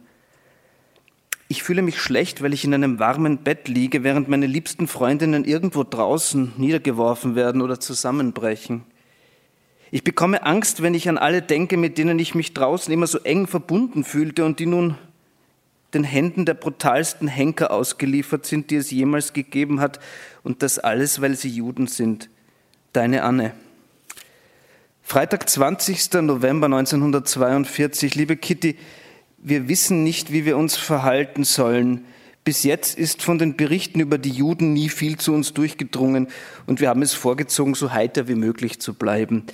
Ich fühle mich schlecht, weil ich in einem warmen Bett liege, während meine liebsten Freundinnen irgendwo draußen niedergeworfen werden oder zusammenbrechen. Ich bekomme Angst, wenn ich an alle denke, mit denen ich mich draußen immer so eng verbunden fühlte und die nun den Händen der brutalsten Henker ausgeliefert sind, die es jemals gegeben hat, und das alles, weil sie Juden sind. Deine Anne. Freitag, 20. November 1942. Liebe Kitty, wir wissen nicht, wie wir uns verhalten sollen. Bis jetzt ist von den Berichten über die Juden nie viel zu uns durchgedrungen und wir haben es vorgezogen, so heiter wie möglich zu bleiben.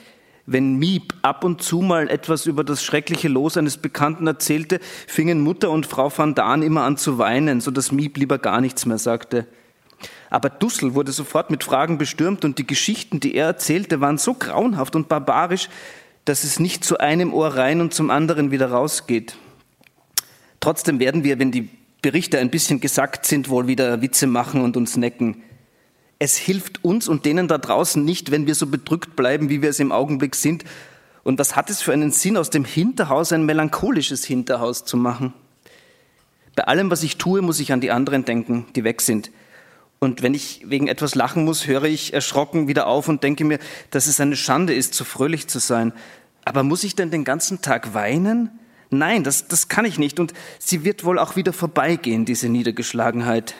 Wenn Miep ab und zu mal etwas über das schreckliche Los eines Bekannten erzählte, fingen Mutter und Frau van Daan immer an zu weinen, so dass Miep lieber gar nichts mehr sagte. Aber Dussel wurde sofort mit Fragen bestürmt und die Geschichten, die er erzählte, waren so grauenhaft und barbarisch, dass es nicht zu einem Ohr rein und zum anderen wieder rausgeht. Trotzdem werden wir, wenn die Berichte ein bisschen gesackt sind, wohl wieder Witze machen und uns necken. Es hilft uns und denen da draußen nicht, wenn wir so bedrückt bleiben, wie wir es im Augenblick sind. Und was hat es für einen Sinn, aus dem Hinterhaus ein melancholisches Hinterhaus zu machen? Bei allem, was ich tue, muss ich an die anderen denken, die weg sind. Und wenn ich wegen etwas lachen muss, höre ich erschrocken wieder auf und denke mir, dass es eine Schande ist, so fröhlich zu sein. Aber muss ich denn den ganzen Tag weinen? Nein, das, das kann ich nicht. Und sie wird wohl auch wieder vorbeigehen, diese Niedergeschlagenheit.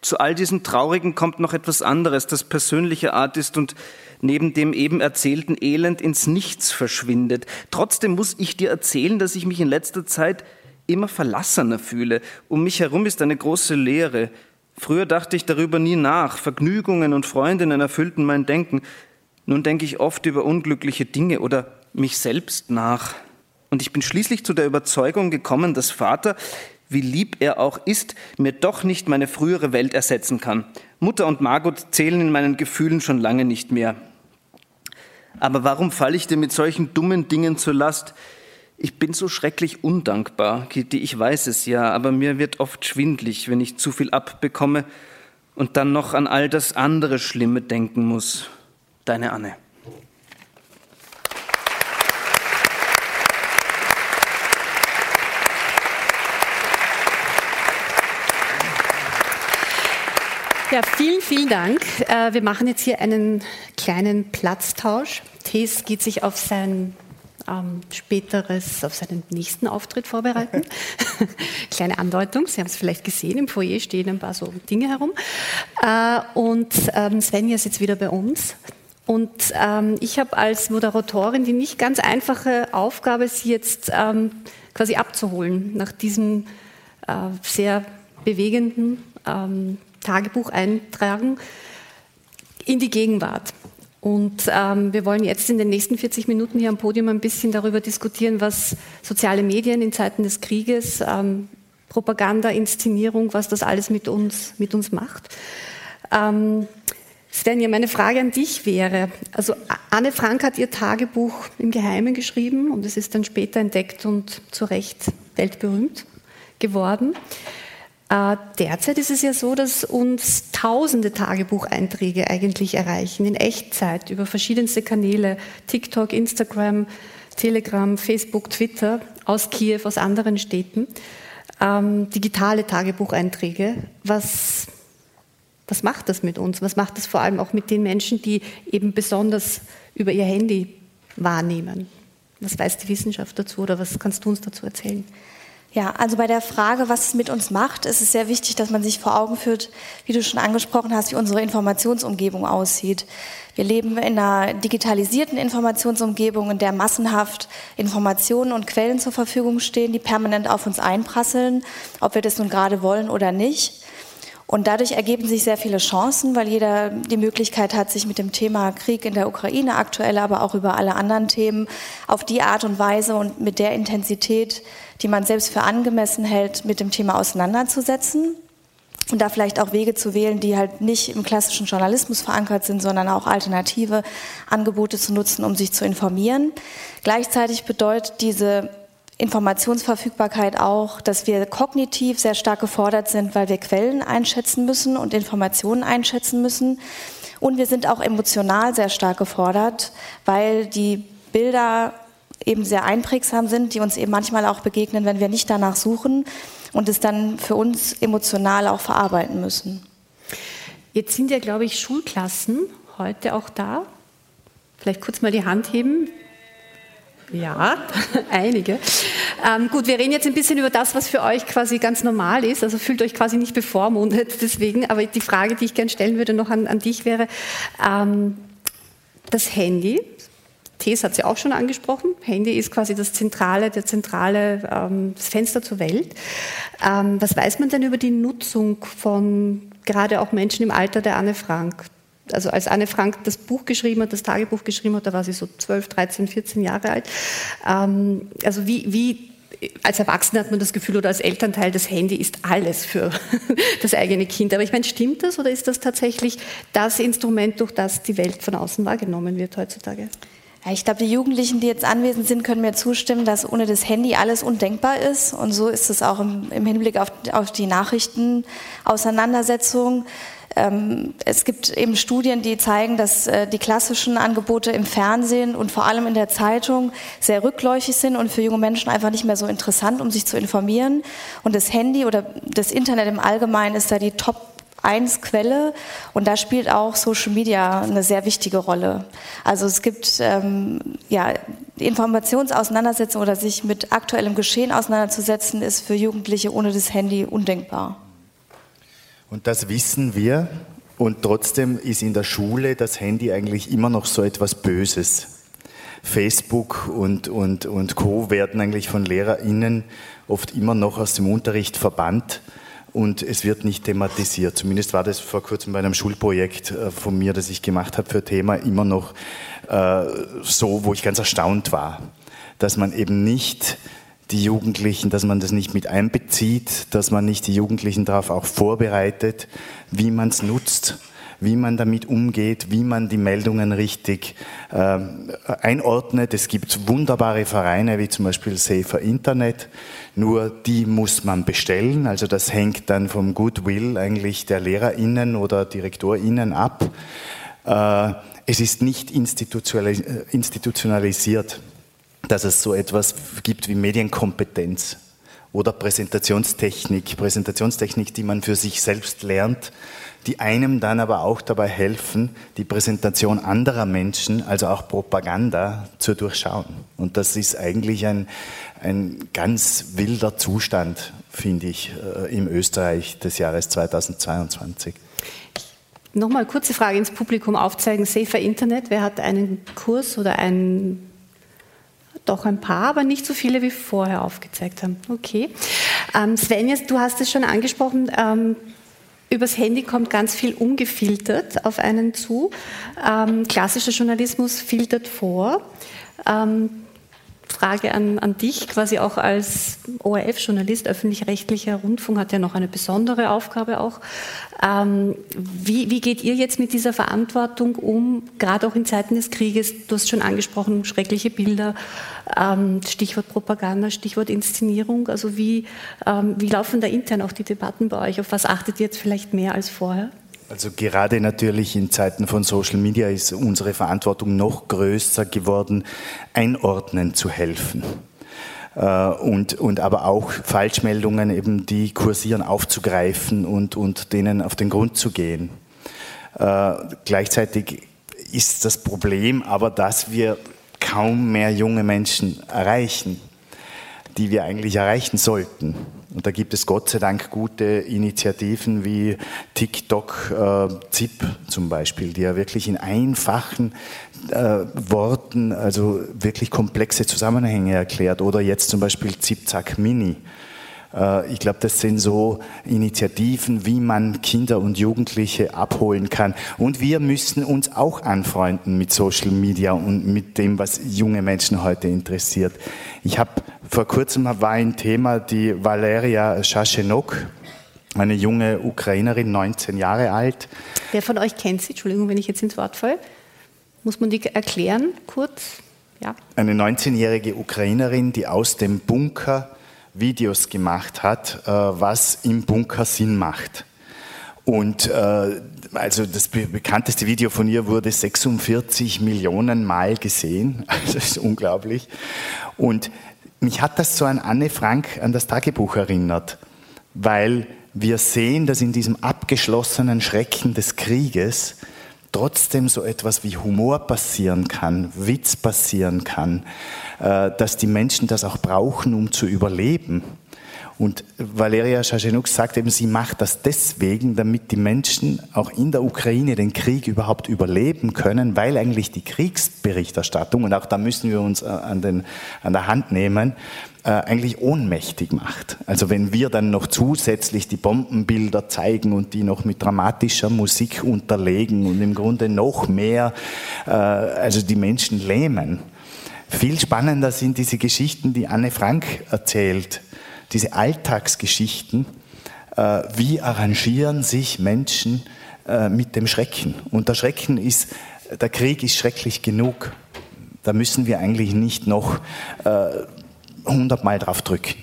Zu all diesen Traurigen kommt noch etwas anderes, das persönliche Art ist und neben dem eben erzählten Elend ins Nichts verschwindet. Trotzdem muss ich dir erzählen, dass ich mich in letzter Zeit immer verlassener fühle. Um mich herum ist eine große Leere. Früher dachte ich darüber nie nach. Vergnügungen und Freundinnen erfüllten mein Denken. Nun denke ich oft über unglückliche Dinge oder mich selbst nach. Und ich bin schließlich zu der Überzeugung gekommen, dass Vater, wie lieb er auch ist, mir doch nicht meine frühere Welt ersetzen kann. Mutter und Margot zählen in meinen Gefühlen schon lange nicht mehr. Aber warum falle ich dir mit solchen dummen Dingen zur Last? Ich bin so schrecklich undankbar, Kitty, ich weiß es ja, aber mir wird oft schwindlig, wenn ich zu viel abbekomme und dann noch an all das andere Schlimme denken muss. Deine Anne. Ja, vielen, vielen Dank. Äh, wir machen jetzt hier einen kleinen Platztausch. Thees geht sich auf sein ähm, späteres, auf seinen nächsten Auftritt vorbereiten. Kleine Andeutung, Sie haben es vielleicht gesehen, im Foyer stehen ein paar so Dinge herum. Äh, und ähm, Svenja ist jetzt wieder bei uns. Und ähm, ich habe als Moderatorin die nicht ganz einfache Aufgabe, sie jetzt ähm, quasi abzuholen nach diesem äh, sehr bewegenden ähm, Tagebuch eintragen in die Gegenwart. Und ähm, wir wollen jetzt in den nächsten 40 Minuten hier am Podium ein bisschen darüber diskutieren, was soziale Medien in Zeiten des Krieges, ähm, Propaganda, Inszenierung, was das alles mit uns, mit uns macht. Ähm, Svenja, meine Frage an dich wäre, also Anne Frank hat ihr Tagebuch im Geheimen geschrieben und es ist dann später entdeckt und zu Recht weltberühmt geworden. Äh, derzeit ist es ja so, dass uns tausende Tagebucheinträge eigentlich erreichen, in Echtzeit, über verschiedenste Kanäle, TikTok, Instagram, Telegram, Facebook, Twitter, aus Kiew, aus anderen Städten. Ähm, digitale Tagebucheinträge. Was, was macht das mit uns? Was macht das vor allem auch mit den Menschen, die eben besonders über ihr Handy wahrnehmen? Was weiß die Wissenschaft dazu oder was kannst du uns dazu erzählen? Ja, also bei der Frage, was es mit uns macht, ist es sehr wichtig, dass man sich vor Augen führt, wie du schon angesprochen hast, wie unsere Informationsumgebung aussieht. Wir leben in einer digitalisierten Informationsumgebung, in der massenhaft Informationen und Quellen zur Verfügung stehen, die permanent auf uns einprasseln, ob wir das nun gerade wollen oder nicht. Und dadurch ergeben sich sehr viele Chancen, weil jeder die Möglichkeit hat, sich mit dem Thema Krieg in der Ukraine aktuell, aber auch über alle anderen Themen auf die Art und Weise und mit der Intensität die man selbst für angemessen hält, mit dem Thema auseinanderzusetzen und da vielleicht auch Wege zu wählen, die halt nicht im klassischen Journalismus verankert sind, sondern auch alternative Angebote zu nutzen, um sich zu informieren. Gleichzeitig bedeutet diese Informationsverfügbarkeit auch, dass wir kognitiv sehr stark gefordert sind, weil wir Quellen einschätzen müssen und Informationen einschätzen müssen. Und wir sind auch emotional sehr stark gefordert, weil die Bilder eben sehr einprägsam sind, die uns eben manchmal auch begegnen, wenn wir nicht danach suchen und es dann für uns emotional auch verarbeiten müssen. Jetzt sind ja, glaube ich, Schulklassen heute auch da. Vielleicht kurz mal die Hand heben. Ja, einige. Ähm, gut, wir reden jetzt ein bisschen über das, was für euch quasi ganz normal ist. Also fühlt euch quasi nicht bevormundet deswegen. Aber die Frage, die ich gerne stellen würde noch an, an dich wäre, ähm, das Handy, Thees hat sie auch schon angesprochen. Handy ist quasi das zentrale, der zentrale ähm, das Fenster zur Welt. Ähm, was weiß man denn über die Nutzung von gerade auch Menschen im Alter der Anne Frank? Also als Anne Frank das Buch geschrieben hat, das Tagebuch geschrieben hat, da war sie so 12, 13, 14 Jahre alt. Ähm, also wie, wie als Erwachsener hat man das Gefühl oder als Elternteil, das Handy ist alles für das eigene Kind. Aber ich meine, stimmt das oder ist das tatsächlich das Instrument, durch das die Welt von außen wahrgenommen wird heutzutage? Ja, ich glaube, die Jugendlichen, die jetzt anwesend sind, können mir zustimmen, dass ohne das Handy alles undenkbar ist. Und so ist es auch im, im Hinblick auf, auf die Nachrichtenauseinandersetzung. Ähm, es gibt eben Studien, die zeigen, dass äh, die klassischen Angebote im Fernsehen und vor allem in der Zeitung sehr rückläufig sind und für junge Menschen einfach nicht mehr so interessant, um sich zu informieren. Und das Handy oder das Internet im Allgemeinen ist da die Top eins Quelle und da spielt auch Social Media eine sehr wichtige Rolle. Also es gibt ähm, ja, Informationsauseinandersetzung oder sich mit aktuellem Geschehen auseinanderzusetzen, ist für Jugendliche ohne das Handy undenkbar. Und das wissen wir und trotzdem ist in der Schule das Handy eigentlich immer noch so etwas Böses. Facebook und, und, und Co. werden eigentlich von LehrerInnen oft immer noch aus dem Unterricht verbannt und es wird nicht thematisiert. Zumindest war das vor kurzem bei einem Schulprojekt äh, von mir, das ich gemacht habe für Thema, immer noch äh, so, wo ich ganz erstaunt war, dass man eben nicht die Jugendlichen, dass man das nicht mit einbezieht, dass man nicht die Jugendlichen darauf auch vorbereitet, wie man es nutzt wie man damit umgeht, wie man die Meldungen richtig äh, einordnet. Es gibt wunderbare Vereine wie zum Beispiel Safer Internet, nur die muss man bestellen. Also das hängt dann vom Goodwill eigentlich der LehrerInnen oder DirektorInnen ab. Äh, es ist nicht institutionalisiert, dass es so etwas gibt wie Medienkompetenz oder Präsentationstechnik, Präsentationstechnik, die man für sich selbst lernt, die einem dann aber auch dabei helfen, die Präsentation anderer Menschen, also auch Propaganda, zu durchschauen. Und das ist eigentlich ein, ein ganz wilder Zustand, finde ich, äh, im Österreich des Jahres 2022. Nochmal kurze Frage ins Publikum aufzeigen. Safer Internet, wer hat einen Kurs oder einen doch ein paar, aber nicht so viele wie vorher aufgezeigt haben. Okay. Ähm, Svenja, du hast es schon angesprochen. Ähm, übers Handy kommt ganz viel ungefiltert auf einen zu. Ähm, klassischer Journalismus filtert vor. Ähm, Frage an, an dich, quasi auch als ORF-Journalist, öffentlich-rechtlicher Rundfunk hat ja noch eine besondere Aufgabe auch. Ähm, wie, wie geht ihr jetzt mit dieser Verantwortung um, gerade auch in Zeiten des Krieges? Du hast schon angesprochen, schreckliche Bilder, ähm, Stichwort Propaganda, Stichwort Inszenierung. Also wie, ähm, wie laufen da intern auch die Debatten bei euch? Auf was achtet ihr jetzt vielleicht mehr als vorher? Also gerade natürlich in Zeiten von Social Media ist unsere Verantwortung noch größer geworden, einordnen zu helfen. Äh, und, und aber auch Falschmeldungen, eben, die kursieren, aufzugreifen und, und denen auf den Grund zu gehen. Äh, gleichzeitig ist das Problem aber, dass wir kaum mehr junge Menschen erreichen, die wir eigentlich erreichen sollten. Und da gibt es Gott sei Dank gute Initiativen wie TikTok, äh, ZIP zum Beispiel, die ja wirklich in einfachen äh, Worten, also wirklich komplexe Zusammenhänge erklärt. Oder jetzt zum Beispiel ZipZack Mini. Äh, ich glaube, das sind so Initiativen, wie man Kinder und Jugendliche abholen kann. Und wir müssen uns auch anfreunden mit Social Media und mit dem, was junge Menschen heute interessiert. Ich habe vor kurzem war ein Thema die Valeria Shashenok, eine junge Ukrainerin, 19 Jahre alt. Wer von euch kennt sie? Entschuldigung, wenn ich jetzt ins Wort falle. Muss man die erklären, kurz? Ja. Eine 19-jährige Ukrainerin, die aus dem Bunker Videos gemacht hat, äh, was im Bunker Sinn macht. Und äh, also das bekannteste Video von ihr wurde 46 Millionen Mal gesehen. Das ist unglaublich. Und mich hat das so an Anne Frank, an das Tagebuch erinnert, weil wir sehen, dass in diesem abgeschlossenen Schrecken des Krieges trotzdem so etwas wie Humor passieren kann, Witz passieren kann, äh, dass die Menschen das auch brauchen, um zu überleben. Und Valeria Shashenuk sagt eben, sie macht das deswegen, damit die Menschen auch in der Ukraine den Krieg überhaupt überleben können, weil eigentlich die Kriegsberichterstattung, und auch da müssen wir uns äh, an, den, an der Hand nehmen, äh, eigentlich ohnmächtig macht. Also wenn wir dann noch zusätzlich die Bombenbilder zeigen und die noch mit dramatischer Musik unterlegen und im Grunde noch mehr, äh, also die Menschen lähmen. Viel spannender sind diese Geschichten, die Anne Frank erzählt diese Alltagsgeschichten, äh, wie arrangieren sich Menschen äh, mit dem Schrecken. Und der Schrecken ist, der Krieg ist schrecklich genug. Da müssen wir eigentlich nicht noch äh, hundertmal drauf drücken.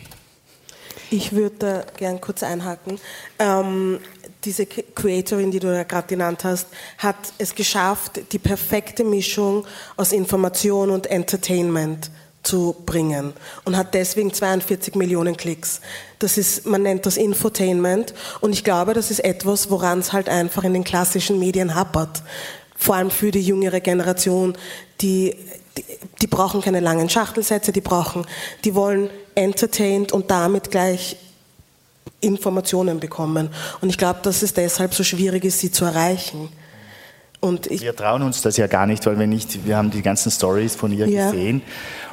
Ich würde gern kurz einhaken. Ähm, diese Creatorin, die du ja gerade genannt hast, hat es geschafft, die perfekte Mischung aus Information und Entertainment zu bringen und hat deswegen 42 Millionen Klicks. Das ist, man nennt das Infotainment und ich glaube, das ist etwas, woran es halt einfach in den klassischen Medien happert. Vor allem für die jüngere Generation, die, die, die brauchen keine langen Schachtelsätze, die brauchen, die wollen entertained und damit gleich Informationen bekommen. Und ich glaube, dass es deshalb so schwierig ist, sie zu erreichen. Und wir trauen uns das ja gar nicht, weil wir nicht, wir haben die ganzen Stories von ihr ja. gesehen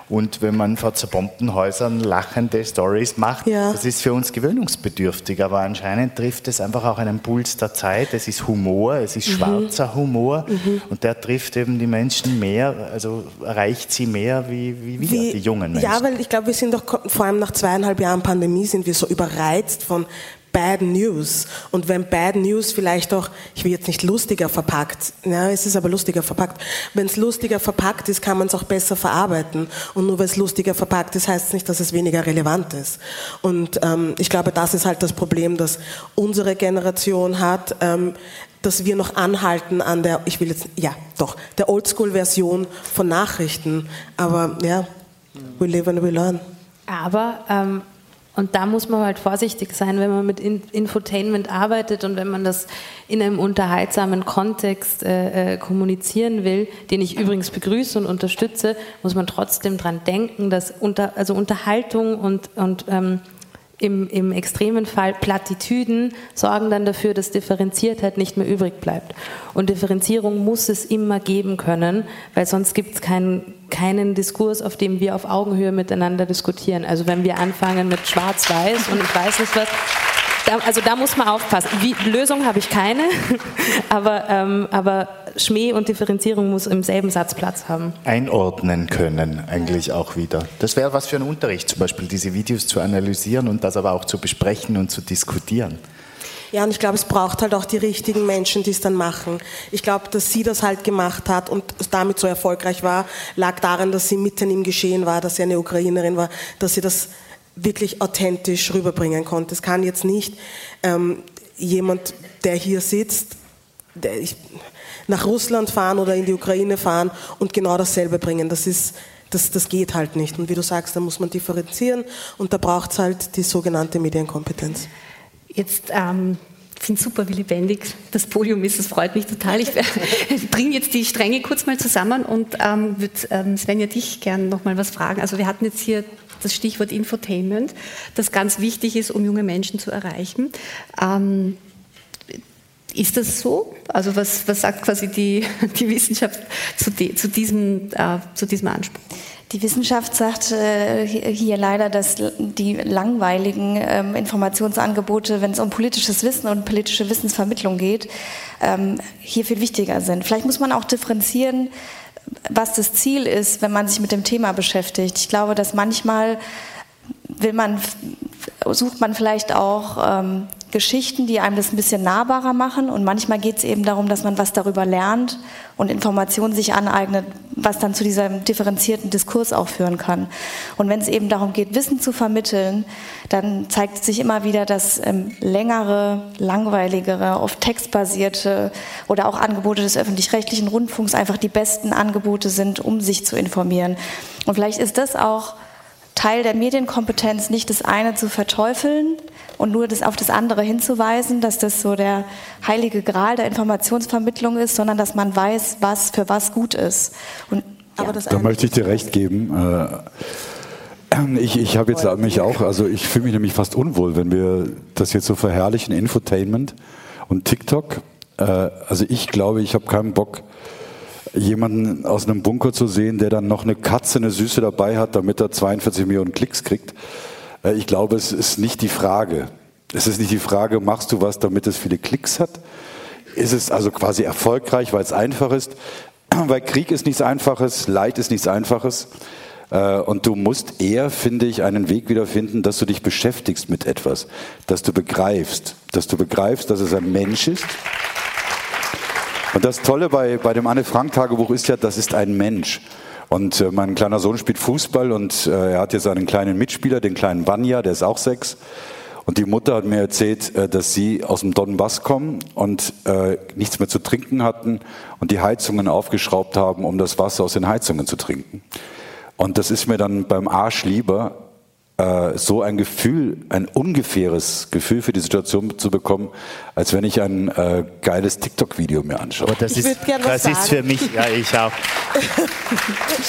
und wenn man vor zerbombten Häusern lachende Stories macht, ja. das ist für uns gewöhnungsbedürftig. Aber anscheinend trifft es einfach auch einen Puls der Zeit. Es ist Humor, es ist mhm. schwarzer Humor mhm. und der trifft eben die Menschen mehr, also erreicht sie mehr wie, wie wir, wie, die jungen Menschen. Ja, weil ich glaube, wir sind doch vor allem nach zweieinhalb Jahren Pandemie sind wir so überreizt von Bad News. Und wenn Bad News vielleicht auch, ich will jetzt nicht lustiger verpackt, ja, es ist aber lustiger verpackt. Wenn es lustiger verpackt ist, kann man es auch besser verarbeiten. Und nur weil es lustiger verpackt ist, heißt es nicht, dass es weniger relevant ist. Und ähm, ich glaube, das ist halt das Problem, das unsere Generation hat. Ähm, dass wir noch anhalten an der, ich will jetzt, ja, doch, der Oldschool-Version von Nachrichten. Aber ja, we live and we learn. Aber ähm Und da muss man halt vorsichtig sein, wenn man mit Infotainment arbeitet und wenn man das in einem unterhaltsamen Kontext äh, äh, kommunizieren will, den ich übrigens begrüße und unterstütze, muss man trotzdem daran denken, dass unter, also Unterhaltung und, und ähm, im, im extremen Fall Plattitüden sorgen dann dafür, dass Differenziertheit nicht mehr übrig bleibt. Und Differenzierung muss es immer geben können, weil sonst gibt es keinen, keinen Diskurs, auf dem wir auf Augenhöhe miteinander diskutieren. Also wenn wir anfangen mit Schwarz-Weiß und ich weiß nicht was, da, also da muss man aufpassen. Wie, Lösung habe ich keine, aber, ähm, aber Schmäh und Differenzierung muss im selben Satz Platz haben. Einordnen können eigentlich auch wieder. Das wäre was für ein Unterricht, zum Beispiel diese Videos zu analysieren und das aber auch zu besprechen und zu diskutieren. Ja, und ich glaube, es braucht halt auch die richtigen Menschen, die es dann machen. Ich glaube, dass sie das halt gemacht hat und damit so erfolgreich war, lag daran, dass sie mitten im Geschehen war, dass sie eine Ukrainerin war, dass sie das wirklich authentisch rüberbringen konnte. Es kann jetzt nicht ähm, jemand, der hier sitzt, der ich, nach Russland fahren oder in die Ukraine fahren und genau dasselbe bringen. Das ist das, das geht halt nicht. Und wie du sagst, da muss man differenzieren und da braucht es halt die sogenannte Medienkompetenz. Jetzt ähm, finde super, wie lebendig das Podium ist. Das freut mich total. Ich bringe jetzt die Stränge kurz mal zusammen und ähm, würde ähm, Svenja dich gerne noch mal was fragen. Also wir hatten jetzt hier das Stichwort Infotainment, das ganz wichtig ist, um junge Menschen zu erreichen. Ähm, ist das so? Also was, was sagt quasi die, die Wissenschaft zu, de, zu, diesem, äh, zu diesem Anspruch? Die Wissenschaft sagt äh, hier leider, dass die langweiligen ähm, Informationsangebote, wenn es um politisches Wissen und politische Wissensvermittlung geht, ähm, hier viel wichtiger sind. Vielleicht muss man auch differenzieren, was das Ziel ist, wenn man sich mit dem Thema beschäftigt. Ich glaube, dass manchmal will man, sucht man vielleicht auch ähm, Geschichten, die einem das ein bisschen nahbarer machen. Und manchmal geht es eben darum, dass man was darüber lernt und Informationen sich aneignet, was dann zu diesem differenzierten Diskurs auch führen kann. Und wenn es eben darum geht, Wissen zu vermitteln, dann zeigt sich immer wieder, dass ähm, längere, langweiligere, oft textbasierte oder auch Angebote des öffentlich-rechtlichen Rundfunks einfach die besten Angebote sind, um sich zu informieren. Und vielleicht ist das auch Teil der Medienkompetenz, nicht das eine zu verteufeln und nur das auf das andere hinzuweisen, dass das so der heilige Gral der Informationsvermittlung ist, sondern dass man weiß, was für was gut ist. Und, ja. da möchte ich dir recht geben. Äh, ich, ich habe jetzt mich auch, also ich fühle mich nämlich fast unwohl, wenn wir das jetzt so verherrlichen, Infotainment und TikTok. Äh, also ich glaube, ich habe keinen Bock, jemanden aus einem Bunker zu sehen, der dann noch eine Katze, eine Süße dabei hat, damit er 42 Millionen Klicks kriegt. Äh, ich glaube, es ist nicht die Frage. Es ist nicht die Frage, machst du was, damit es viele Klicks hat? Ist es also quasi erfolgreich, weil es einfach ist? Weil Krieg ist nichts Einfaches, Leid ist nichts Einfaches. Äh, und du musst eher, finde ich, einen Weg wiederfinden, dass du dich beschäftigst mit etwas, dass du begreifst, dass du begreifst, dass es ein Mensch ist und das Tolle bei, bei dem Anne-Frank-Tagebuch ist ja, das ist ein Mensch. Und äh, mein kleiner Sohn spielt Fußball und äh, er hat jetzt einen kleinen Mitspieler, den kleinen Vanya, der ist auch sechs. Und die Mutter hat mir erzählt, äh, dass sie aus dem Donbass kommen und äh, nichts mehr zu trinken hatten und die Heizungen aufgeschraubt haben, um das Wasser aus den Heizungen zu trinken. Und das ist mir dann beim Arsch lieber, so ein Gefühl, ein ungefähres Gefühl für die Situation zu bekommen, als wenn ich ein äh, geiles TikTok-Video mir anschaue. Aber das ich ist, das ist für mich, ja, ich auch.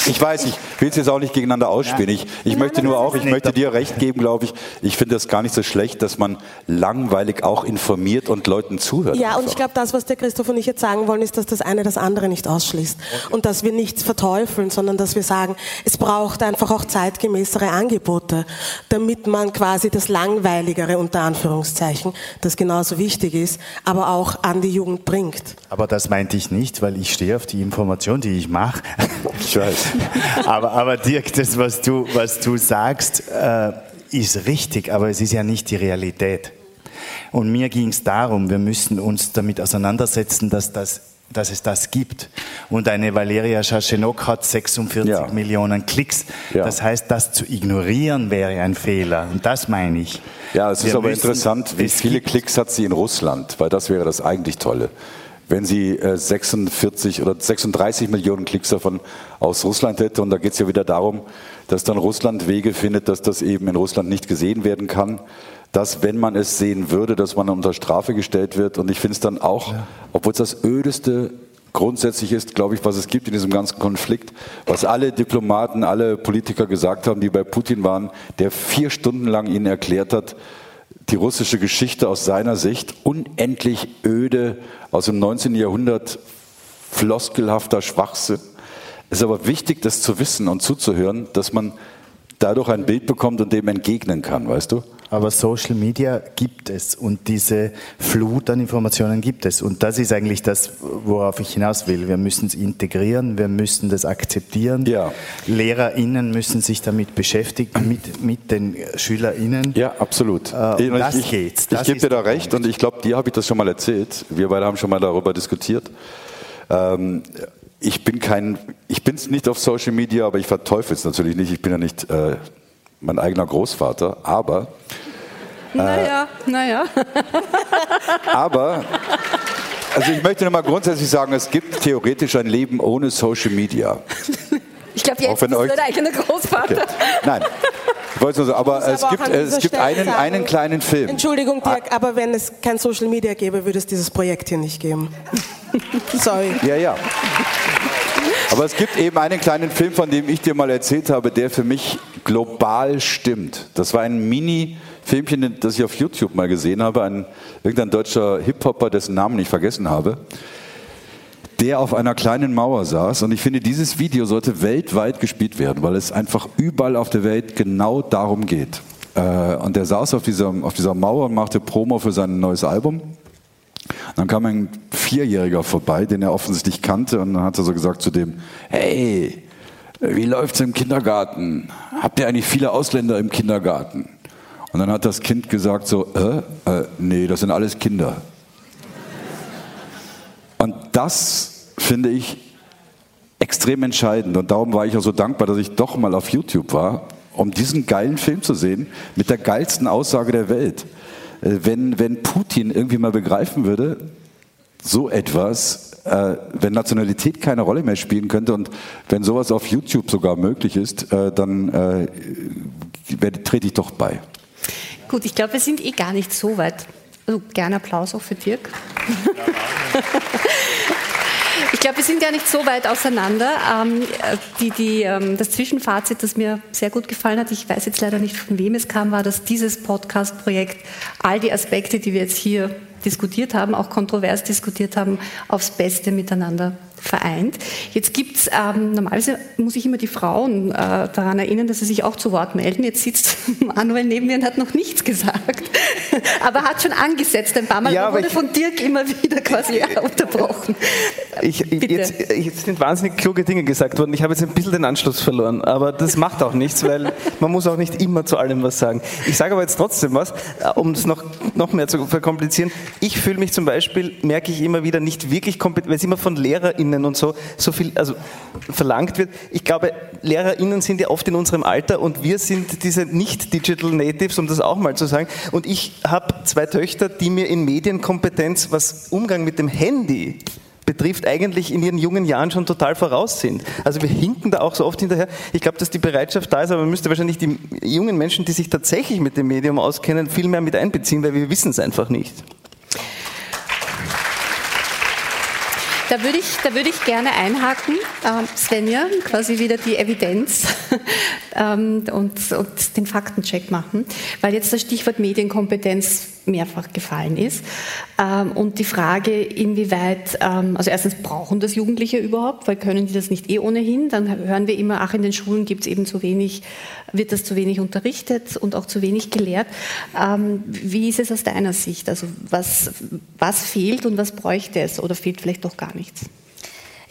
ich weiß, ich will es jetzt auch nicht gegeneinander ausspielen. Ich, ich nein, möchte nur auch, ich möchte dir recht geben, glaube ich. Ich finde das gar nicht so schlecht, dass man langweilig auch informiert und Leuten zuhört. Ja, einfach. und ich glaube, das, was der Christoph und ich jetzt sagen wollen, ist, dass das eine das andere nicht ausschließt. Okay. Und dass wir nichts verteufeln, sondern dass wir sagen, es braucht einfach auch zeitgemäßere Angebote damit man quasi das Langweiligere unter Anführungszeichen, das genauso wichtig ist, aber auch an die Jugend bringt. Aber das meinte ich nicht, weil ich stehe auf die Information, die ich mache. Ich weiß. aber, aber Dirk, das, was du, was du sagst, äh, ist richtig, aber es ist ja nicht die Realität. Und mir ging es darum, wir müssen uns damit auseinandersetzen, dass das dass es das gibt. Und eine Valeria Schaschenok hat 46 ja. Millionen Klicks. Ja. Das heißt, das zu ignorieren wäre ein Fehler. Und das meine ich. Ja, es Wir ist aber interessant, wie viele Klicks hat sie in Russland, weil das wäre das eigentlich Tolle. wenn sie 46 oder 36 Millionen Klicks davon aus Russland hätte. Und da geht es ja wieder darum, dass dann Russland Wege findet, dass das eben in Russland nicht gesehen werden kann. Dass, wenn man es sehen würde, dass man unter Strafe gestellt wird. Und ich finde es dann auch, ja. obwohl es das ödeste grundsätzlich ist, glaube ich, was es gibt in diesem ganzen Konflikt, was alle Diplomaten, alle Politiker gesagt haben, die bei Putin waren, der vier Stunden lang ihnen erklärt hat, die russische Geschichte aus seiner Sicht unendlich öde aus dem 19. Jahrhundert floskelhafter Schwachsinn. Es ist aber wichtig, das zu wissen und zuzuhören, dass man dadurch ein Bild bekommt und dem entgegnen kann, weißt du? Aber Social Media gibt es und diese Flut an Informationen gibt es. Und das ist eigentlich das, worauf ich hinaus will. Wir müssen es integrieren, wir müssen das akzeptieren. Ja. LehrerInnen müssen sich damit beschäftigen, mit, mit den SchülerInnen. Ja, absolut. Äh, das ich, geht's. Das ich gebe dir da recht und ich glaube, dir habe ich das schon mal erzählt. Wir beide haben schon mal darüber diskutiert. Ähm, ich bin kein, ich bin nicht auf Social Media, aber ich verteufel es natürlich nicht. Ich bin ja nicht äh, mein eigener Großvater, aber. Äh, naja, naja. aber, also ich möchte nochmal grundsätzlich sagen, es gibt theoretisch ein Leben ohne Social Media. Ich glaube, jetzt ist euch, der eigene Großvater. Okay. Nein. Ich wollte nur sagen, aber, es aber gibt, es gibt einen, einen kleinen Film. Entschuldigung, Dirk, ah. aber wenn es kein Social Media gäbe, würde es dieses Projekt hier nicht geben. Sorry. Ja, ja. Aber es gibt eben einen kleinen Film, von dem ich dir mal erzählt habe, der für mich global stimmt. Das war ein Mini-Filmchen, das ich auf YouTube mal gesehen habe. Ein, irgendein deutscher Hip-Hopper, dessen Namen ich vergessen habe, der auf einer kleinen Mauer saß. Und ich finde, dieses Video sollte weltweit gespielt werden, weil es einfach überall auf der Welt genau darum geht. Äh, und der saß auf dieser, auf dieser Mauer und machte Promo für sein neues Album. Dann kam ein Vierjähriger vorbei, den er offensichtlich kannte, und dann hat er so gesagt zu dem, hey, wie läuft's im Kindergarten? Habt ihr eigentlich viele Ausländer im Kindergarten? Und dann hat das Kind gesagt so, äh, äh, nee, das sind alles Kinder. Und das finde ich extrem entscheidend. Und darum war ich auch so dankbar, dass ich doch mal auf YouTube war, um diesen geilen Film zu sehen, mit der geilsten Aussage der Welt. Äh, wenn, wenn Putin irgendwie mal begreifen würde, so etwas, äh, wenn Nationalität keine Rolle mehr spielen könnte und wenn sowas auf YouTube sogar möglich ist, äh, dann äh, trete ich doch bei. Gut, ich glaube, wir sind eh gar nicht so weit. Also gerne Applaus auch für Dirk. Ich glaube, wir sind gar nicht so weit auseinander. Ähm, die, die, ähm, das Zwischenfazit, das mir sehr gut gefallen hat, ich weiß jetzt leider nicht, von wem es kam, war, dass dieses Podcast-Projekt all die Aspekte, die wir jetzt hier diskutiert haben, auch kontrovers diskutiert haben, aufs Beste miteinander vereint. Jetzt gibt es, ähm, normalerweise muss ich immer die Frauen äh, daran erinnern, dass sie sich auch zu Wort melden. Jetzt sitzt Manuel neben mir und hat noch nichts gesagt, aber hat schon angesetzt ein paar Mal. Ja, wurde von Dirk immer wieder quasi unterbrochen. Ich, jetzt, jetzt, sind wahnsinnig kluge Dinge gesagt worden. Ich habe jetzt ein bisschen den Anschluss verloren, aber das macht auch nichts, weil man muss auch nicht immer zu allem was sagen. Ich sage aber jetzt trotzdem was, äh, um es noch, noch mehr zu verkomplizieren. Ich fühle mich zum Beispiel, merke ich immer wieder, nicht wirklich kompetent, weil es immer von LehrerInnen LehrerInnen und so, so viel also verlangt wird. Ich glaube, LehrerInnen sind ja oft in unserem Alter und wir sind diese nicht-Digital Natives, um das auch mal zu sagen. Und ich habe zwei Töchter, die mir in Medienkompetenz, was Umgang mit dem Handy betrifft, eigentlich in ihren jungen Jahren schon total voraus sind. Also wir hinken da auch so oft hinterher. Ich glaube, dass die Bereitschaft da ist, aber man müsste wahrscheinlich die jungen Menschen, die sich tatsächlich mit dem Medium auskennen, viel mehr mit einbeziehen, weil wir wissen es einfach nicht. Da würde ich, da würde ich gerne einhaken, ähm, Svenja, quasi wieder die Evidenz ähm, und, und den Faktencheck machen, weil jetzt das Stichwort Medienkompetenz mehrfach gefallen ist. Ähm, und die Frage, inwieweit, ähm, also erstens brauchen das Jugendliche überhaupt, weil können die das nicht eh ohnehin? Dann hören wir immer, ach, in den Schulen gibt es eben zu wenig, wird das zu wenig unterrichtet und auch zu wenig gelehrt. Ähm, wie ist es aus deiner Sicht? Also was, was fehlt und was bräuchte es oder fehlt vielleicht doch gar nichts?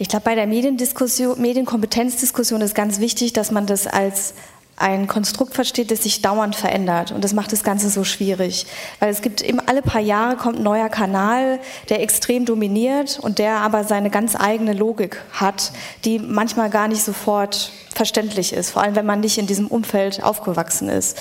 Ich glaube, bei der Mediendiskussion, Medienkompetenzdiskussion ist ganz wichtig, dass man das als ein Konstrukt versteht, das sich dauernd verändert. Und das macht das Ganze so schwierig. Weil es gibt immer alle paar Jahre kommt ein neuer Kanal, der extrem dominiert und der aber seine ganz eigene Logik hat, die manchmal gar nicht sofort verständlich ist, vor allem wenn man nicht in diesem Umfeld aufgewachsen ist.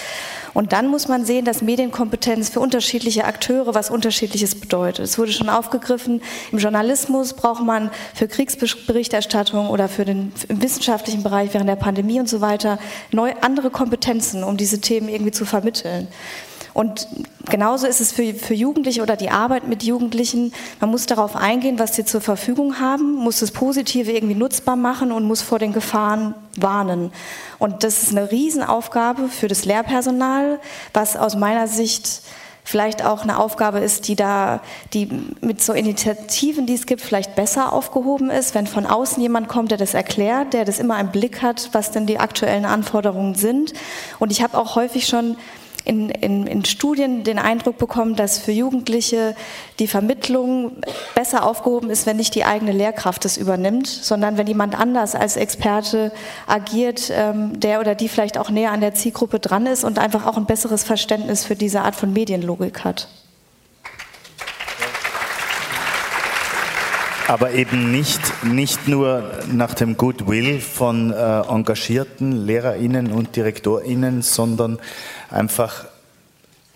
Und dann muss man sehen, dass Medienkompetenz für unterschiedliche Akteure was Unterschiedliches bedeutet. Es wurde schon aufgegriffen, im Journalismus braucht man für Kriegsberichterstattung oder für den im wissenschaftlichen Bereich während der Pandemie und so weiter neu andere Kompetenzen, um diese Themen irgendwie zu vermitteln. Und genauso ist es für, für Jugendliche oder die Arbeit mit Jugendlichen. Man muss darauf eingehen, was sie zur Verfügung haben, muss das Positive irgendwie nutzbar machen und muss vor den Gefahren warnen. Und das ist eine Riesenaufgabe für das Lehrpersonal, was aus meiner Sicht vielleicht auch eine Aufgabe ist, die da, die mit so Initiativen, die es gibt, vielleicht besser aufgehoben ist, wenn von außen jemand kommt, der das erklärt, der das immer im Blick hat, was denn die aktuellen Anforderungen sind. Und ich habe auch häufig schon in, in, in Studien den Eindruck bekommen, dass für Jugendliche die Vermittlung besser aufgehoben ist, wenn nicht die eigene Lehrkraft es übernimmt, sondern wenn jemand anders als Experte agiert, ähm, der oder die vielleicht auch näher an der Zielgruppe dran ist und einfach auch ein besseres Verständnis für diese Art von Medienlogik hat. aber eben nicht, nicht nur nach dem Goodwill von äh, engagierten LehrerInnen und DirektorInnen, sondern einfach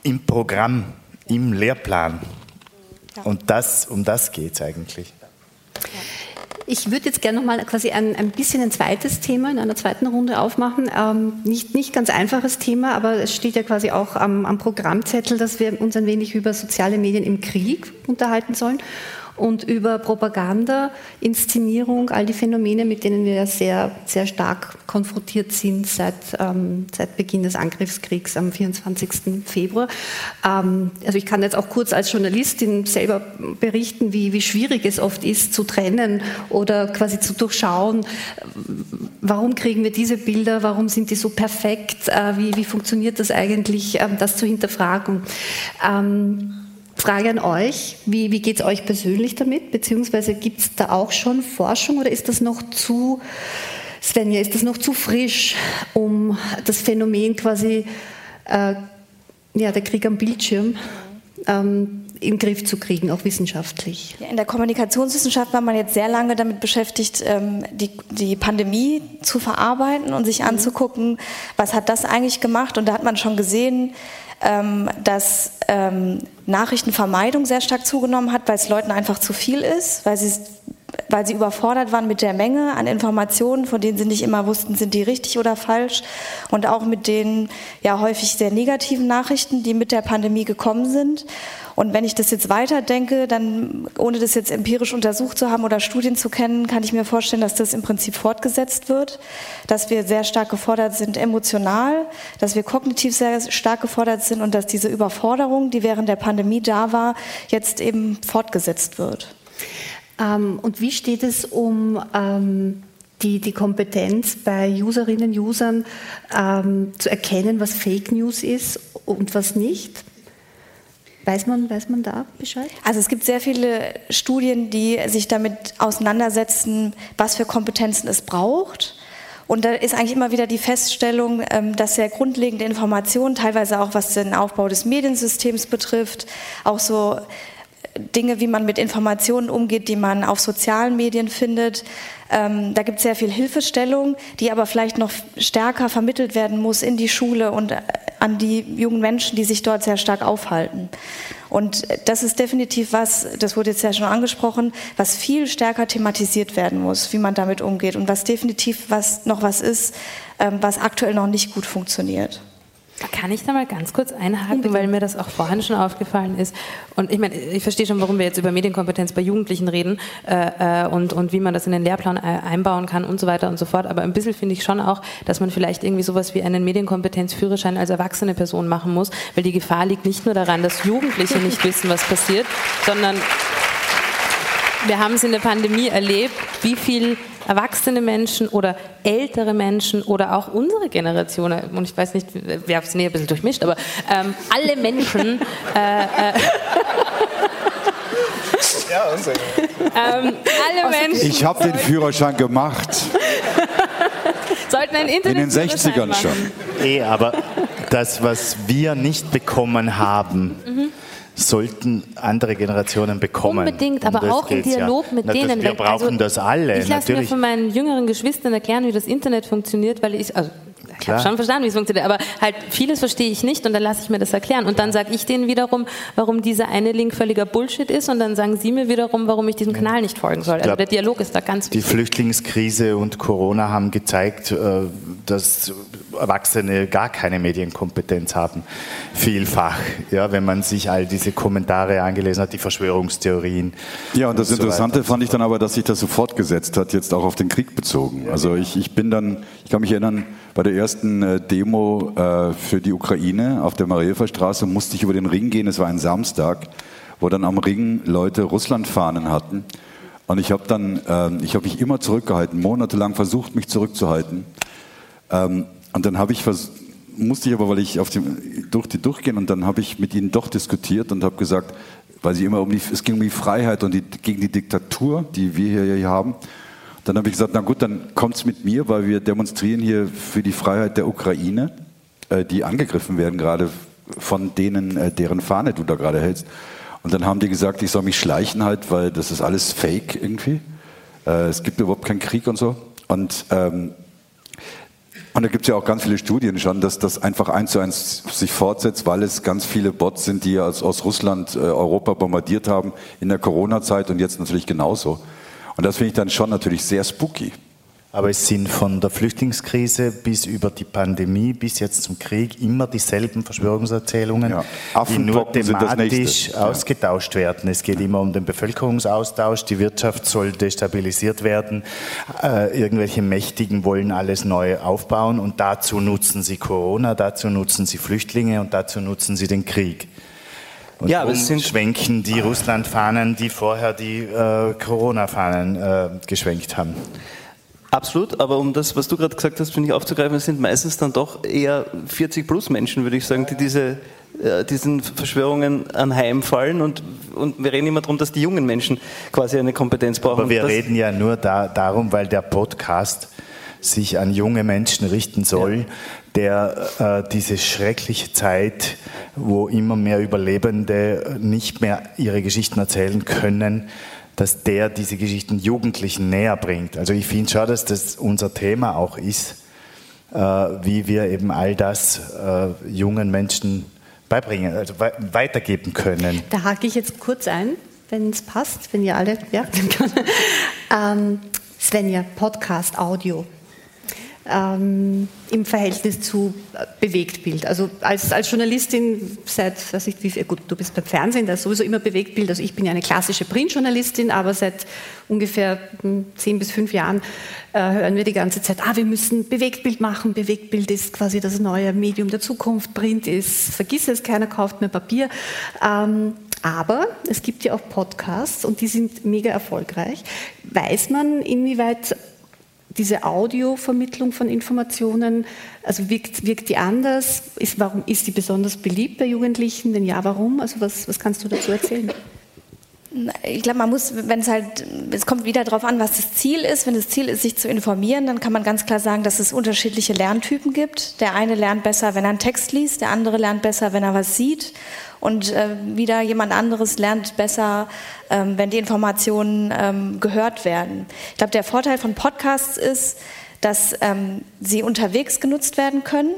im Programm, im Lehrplan. Und das, um das geht es eigentlich. Ich würde jetzt gerne noch mal quasi ein, ein bisschen ein zweites Thema in einer zweiten Runde aufmachen. Ähm, nicht, nicht ganz einfaches Thema, aber es steht ja quasi auch am, am Programmzettel, dass wir uns ein wenig über soziale Medien im Krieg unterhalten sollen und über Propaganda, Inszenierung, all die Phänomene, mit denen wir ja sehr, sehr stark konfrontiert sind seit, ähm, seit Beginn des Angriffskriegs am 24. Februar. Ähm, also ich kann jetzt auch kurz als Journalistin selber berichten, wie, wie schwierig es oft ist zu trennen oder quasi zu durchschauen, warum kriegen wir diese Bilder, warum sind die so perfekt, äh, wie, wie funktioniert das eigentlich, äh, das zu hinterfragen. Ähm, Frage an euch, wie, wie geht es euch persönlich damit? Beziehungsweise gibt es da auch schon Forschung oder ist das noch zu, Svenja, ist das noch zu frisch, um das Phänomen quasi, äh, ja, der Krieg am Bildschirm, ähm, in den Griff zu kriegen, auch wissenschaftlich. In der Kommunikationswissenschaft war man jetzt sehr lange damit beschäftigt, ähm, die, die Pandemie zu verarbeiten und sich mhm. anzugucken, was hat das eigentlich gemacht. Und da hat man schon gesehen, ähm, dass ähm, Nachrichtenvermeidung sehr stark zugenommen hat, weil es Leuten einfach zu viel ist, weil sie, weil sie überfordert waren mit der Menge an Informationen, von denen sie nicht immer wussten, sind die richtig oder falsch. Und auch mit den ja häufig sehr negativen Nachrichten, die mit der Pandemie gekommen sind. Und wenn ich das jetzt weiterdenke, dann, ohne das jetzt empirisch untersucht zu haben oder Studien zu kennen, kann ich mir vorstellen, dass das im Prinzip fortgesetzt wird, dass wir sehr stark gefordert sind emotional, dass wir kognitiv sehr stark gefordert sind und dass diese Überforderung, die während der Pandemie da war, jetzt eben fortgesetzt wird. Ähm, und wie steht es um ähm die, die Kompetenz bei Userinnen und Usern ähm, zu erkennen, was Fake News ist und was nicht? Weiß man, weiß man da Bescheid? Also es gibt sehr viele Studien, die sich damit auseinandersetzen, was für Kompetenzen es braucht. Und da ist eigentlich immer wieder die Feststellung, ähm, dass sehr grundlegende Informationen, teilweise auch was den Aufbau des Mediensystems betrifft, auch so Dinge, wie man mit Informationen umgeht, die man auf sozialen Medien findet. Ähm, da gibt es sehr viel Hilfestellung, die aber vielleicht noch stärker vermittelt werden muss in die Schule und äh, an die jungen Menschen, die sich dort sehr stark aufhalten. Und das ist definitiv was, das wurde jetzt ja schon angesprochen, was viel stärker thematisiert werden muss, wie man damit umgeht und was definitiv was, noch was ist, ähm, was aktuell noch nicht gut funktioniert. Kann ich da mal ganz kurz einhaken, weil mir das auch vorhin schon aufgefallen ist. Und ich meine, ich verstehe schon, warum wir jetzt über Medienkompetenz bei Jugendlichen reden äh, äh und, und wie man das in den Lehrplan äh, einbauen kann und so weiter und so fort. Aber ein bisschen finde ich schon auch, dass man vielleicht irgendwie sowas wie einen Medienkompetenzführerschein als erwachsene Person machen muss, weil die Gefahr liegt nicht nur daran, dass Jugendliche nicht wissen, was passiert, sondern wir haben es in der Pandemie erlebt, wie viel erwachsene Menschen oder ältere Menschen oder auch unsere Generation, und ich weiß nicht, wer es näher ein bisschen durchmischt, aber ähm, alle Menschen. Äh, äh, ja, ähm, alle Menschen. Ich habe den Führerschein gemacht. Sollten ein Internet In den 60ern schon. Eh, aber das, was wir nicht bekommen haben, mhm sollten andere Generationen bekommen. Unbedingt, aber auch im Dialog ja. mit Na, denen. Wir brauchen also, das alle. Ich lasse mir von meinen jüngeren Geschwistern erklären, wie das Internet funktioniert, weil ich, also ich habe schon verstanden, wie es funktioniert, aber halt vieles verstehe ich nicht und dann lasse ich mir das erklären. Und dann sage ich denen wiederum, warum dieser eine Link völliger Bullshit ist und dann sagen sie mir wiederum, warum ich diesem Kanal nicht folgen soll. Also der Dialog ist da ganz wichtig. Die Flüchtlingskrise und Corona haben gezeigt, äh, dass Erwachsene gar keine Medienkompetenz haben. Vielfach, ja, wenn man sich all diese Kommentare angelesen hat, die Verschwörungstheorien. Ja, und das und Interessante so fand ich dann aber, dass sich das so fortgesetzt hat, jetzt auch auf den Krieg bezogen. Also ich, ich bin dann, ich kann mich erinnern, bei der ersten äh, Demo äh, für die Ukraine auf der Marielfer Straße musste ich über den Ring gehen. Es war ein Samstag, wo dann am Ring Leute Russlandfahnen hatten. Und ich habe dann, äh, ich habe mich immer zurückgehalten, monatelang versucht, mich zurückzuhalten. Ähm, und dann habe ich musste ich aber, weil ich auf dem, durch die durchgehen und dann habe ich mit ihnen doch diskutiert und habe gesagt, weil sie immer um die, es ging um die Freiheit und die, gegen die Diktatur, die wir hier haben. Dann habe ich gesagt, na gut, dann kommt's mit mir, weil wir demonstrieren hier für die Freiheit der Ukraine, äh, die angegriffen werden gerade von denen, äh, deren Fahne du da gerade hältst. Und dann haben die gesagt, ich soll mich schleichen halt, weil das ist alles Fake irgendwie. Äh, es gibt überhaupt keinen Krieg und so. Und ähm, und da gibt es ja auch ganz viele Studien schon, dass das einfach eins zu eins sich fortsetzt, weil es ganz viele Bots sind, die aus, aus Russland äh, Europa bombardiert haben in der Corona-Zeit und jetzt natürlich genauso. Und das finde ich dann schon natürlich sehr spooky. Aber es sind von der Flüchtlingskrise bis über die Pandemie bis jetzt zum Krieg immer dieselben Verschwörungserzählungen, ja. die nur thematisch ausgetauscht werden. Es geht immer um den Bevölkerungsaustausch, die Wirtschaft soll destabilisiert werden, äh, irgendwelche Mächtigen wollen alles neu aufbauen und dazu nutzen sie Corona, dazu nutzen sie Flüchtlinge und dazu nutzen sie den Krieg. Und ja, aber es sind schwenken die Russland-Fahnen, die vorher die äh, Corona-Fahnen äh, geschwenkt haben. Absolut, aber um das, was du gerade gesagt hast, finde ich aufzugreifen, es sind meistens dann doch eher 40 plus Menschen, würde ich sagen, die diese, äh, diesen Verschwörungen anheimfallen und, und wir reden immer darum, dass die jungen Menschen quasi eine Kompetenz brauchen. Aber wir reden ja nur da, darum, weil der Podcast sich an junge Menschen richten soll, ja. der äh, diese schreckliche Zeit, wo immer mehr Überlebende nicht mehr ihre Geschichten erzählen können, dass der diese Geschichten Jugendlichen näher bringt. Also ich finde schon, dass das unser Thema auch ist, äh, wie wir eben all das äh, jungen Menschen beibringen, also we weitergeben können. Da hake ich jetzt kurz ein, wenn es passt, wenn ihr alle, ja, ähm, Svenja, Podcast, Audio ähm, im Verhältnis zu äh, Bewegtbild. Also als, als Journalistin seit, weiß ich, wie, gut, du bist beim Fernsehen, da ist sowieso immer Bewegtbild. Also ich bin ja eine klassische Printjournalistin, aber seit ungefähr hm, zehn bis fünf Jahren äh, hören wir die ganze Zeit, ah, wir müssen Bewegtbild machen. Bewegtbild ist quasi das neue Medium der Zukunft. Print ist, vergiss es, keiner kauft mehr Papier. Ähm, aber es gibt ja auch Podcasts und die sind mega erfolgreich. Weiß man, inwieweit diese Audiovermittlung von Informationen, also wirkt, wirkt die anders? Ist, warum ist die besonders beliebt bei Jugendlichen? Wenn ja, warum? Also was, was kannst du dazu erzählen? Ich glaube, man muss, wenn es halt, es kommt wieder darauf an, was das Ziel ist. Wenn das Ziel ist, sich zu informieren, dann kann man ganz klar sagen, dass es unterschiedliche Lerntypen gibt. Der eine lernt besser, wenn er einen Text liest, der andere lernt besser, wenn er was sieht. Und äh, wieder jemand anderes lernt besser, ähm, wenn die Informationen ähm, gehört werden. Ich glaube, der Vorteil von Podcasts ist, dass ähm, sie unterwegs genutzt werden können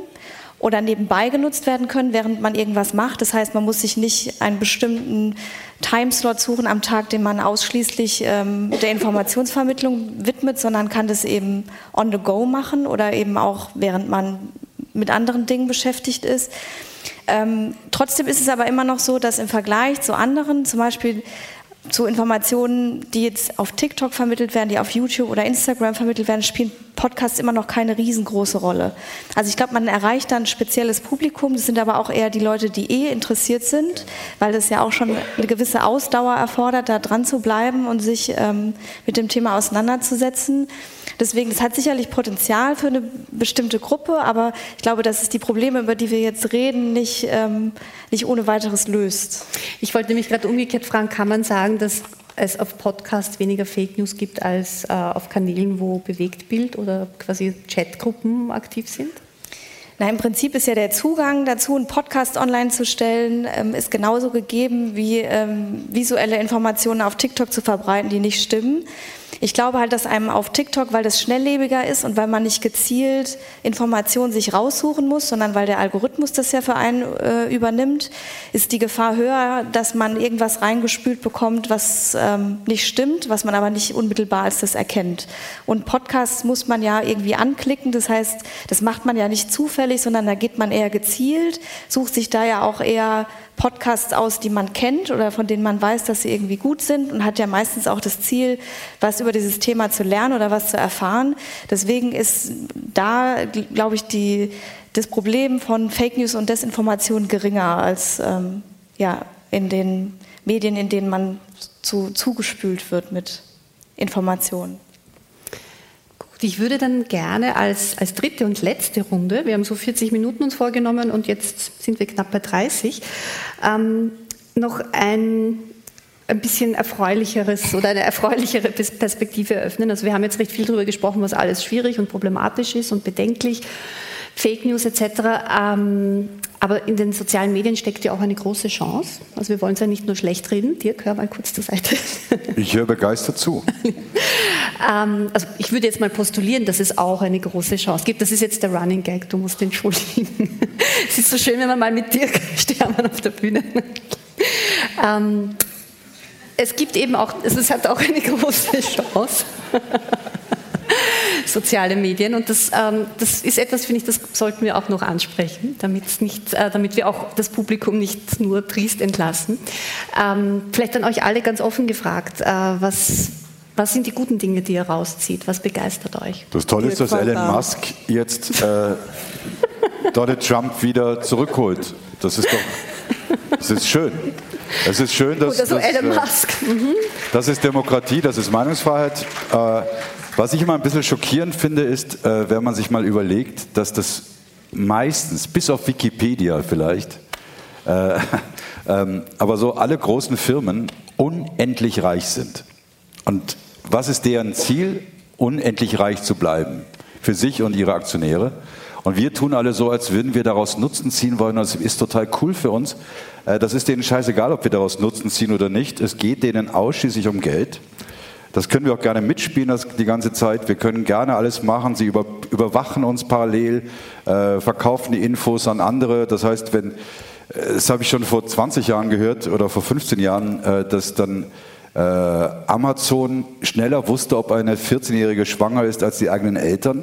oder nebenbei genutzt werden können, während man irgendwas macht. Das heißt, man muss sich nicht einen bestimmten Timeslot suchen am Tag, den man ausschließlich ähm, der Informationsvermittlung widmet, sondern kann das eben on the go machen oder eben auch während man mit anderen Dingen beschäftigt ist. Ähm, trotzdem ist es aber immer noch so, dass im Vergleich zu anderen, zum Beispiel zu Informationen, die jetzt auf TikTok vermittelt werden, die auf YouTube oder Instagram vermittelt werden, spielen Podcasts immer noch keine riesengroße Rolle. Also ich glaube, man erreicht dann ein spezielles Publikum. Das sind aber auch eher die Leute, die eh interessiert sind, weil das ja auch schon eine gewisse Ausdauer erfordert, da dran zu bleiben und sich ähm, mit dem Thema auseinanderzusetzen. Deswegen, es hat sicherlich Potenzial für eine bestimmte Gruppe, aber ich glaube, dass es die Probleme, über die wir jetzt reden, nicht, ähm, nicht ohne weiteres löst. Ich wollte nämlich gerade umgekehrt fragen, kann man sagen, dass es auf Podcasts weniger Fake News gibt als äh, auf Kanälen, wo Bewegtbild oder quasi Chatgruppen aktiv sind? Na, im Prinzip ist ja der Zugang dazu, einen Podcast online zu stellen, ähm, ist genauso gegeben wie ähm, visuelle Informationen auf TikTok zu verbreiten, die nicht stimmen. Ich glaube halt, dass einem auf TikTok, weil das schnelllebiger ist und weil man nicht gezielt Informationen sich raussuchen muss, sondern weil der Algorithmus das ja für einen äh, übernimmt, ist die Gefahr höher, dass man irgendwas reingespült bekommt, was ähm, nicht stimmt, was man aber nicht unmittelbar als das erkennt. Und Podcasts muss man ja irgendwie anklicken, das heißt, das macht man ja nicht zufällig, sondern da geht man eher gezielt, sucht sich da ja auch eher Podcasts aus, die man kennt oder von denen man weiß, dass sie irgendwie gut sind und hat ja meistens auch das Ziel, was über dieses Thema zu lernen oder was zu erfahren. Deswegen ist da, glaube ich, die, das Problem von Fake News und Desinformation geringer als ähm, ja, in den Medien, in denen man zu, zugespült wird mit Informationen. Ich würde dann gerne als, als dritte und letzte Runde, wir haben so 40 Minuten uns vorgenommen und jetzt sind wir knapp bei 30, ähm, noch ein, ein bisschen erfreulicheres oder eine erfreulichere Perspektive eröffnen. Also wir haben jetzt recht viel darüber gesprochen, was alles schwierig und problematisch ist und bedenklich. Fake News etc. Ähm, aber in den sozialen Medien steckt ja auch eine große Chance. Also wir wollen es ja nicht nur schlecht reden. Dirk, hör mal kurz zur Seite. Ich höre begeistert zu. ähm, also ich würde jetzt mal postulieren, dass es auch eine große Chance gibt. Das ist jetzt der Running Gag, du musst entschuldigen. es ist so schön, wenn man mal mit Dirk Stermann auf der Bühne. ähm, es gibt eben auch, es hat auch eine große Chance soziale Medien. Und das, ähm, das ist etwas, finde ich, das sollten wir auch noch ansprechen, nicht, äh, damit wir auch das Publikum nicht nur triest entlassen. Ähm, vielleicht an euch alle ganz offen gefragt, äh, was, was sind die guten Dinge, die ihr rauszieht? Was begeistert euch? Das Tolle ist, dass Elon Musk jetzt äh, Donald Trump wieder zurückholt. Das ist doch, das ist schön. Es ist schön, dass, Oder so dass, Elon Musk. Mhm. das ist Demokratie, das ist Meinungsfreiheit. Äh, was ich immer ein bisschen schockierend finde, ist, äh, wenn man sich mal überlegt, dass das meistens, bis auf Wikipedia vielleicht, äh, ähm, aber so alle großen Firmen unendlich reich sind. Und was ist deren Ziel? Unendlich reich zu bleiben. Für sich und ihre Aktionäre. Und wir tun alle so, als würden wir daraus Nutzen ziehen wollen. Das ist total cool für uns. Äh, das ist denen scheißegal, ob wir daraus Nutzen ziehen oder nicht. Es geht denen ausschließlich um Geld. Das können wir auch gerne mitspielen das, die ganze Zeit. Wir können gerne alles machen. Sie über, überwachen uns parallel, äh, verkaufen die Infos an andere. Das heißt, wenn, äh, das habe ich schon vor 20 Jahren gehört oder vor 15 Jahren, äh, dass dann äh, Amazon schneller wusste, ob eine 14-Jährige schwanger ist als die eigenen Eltern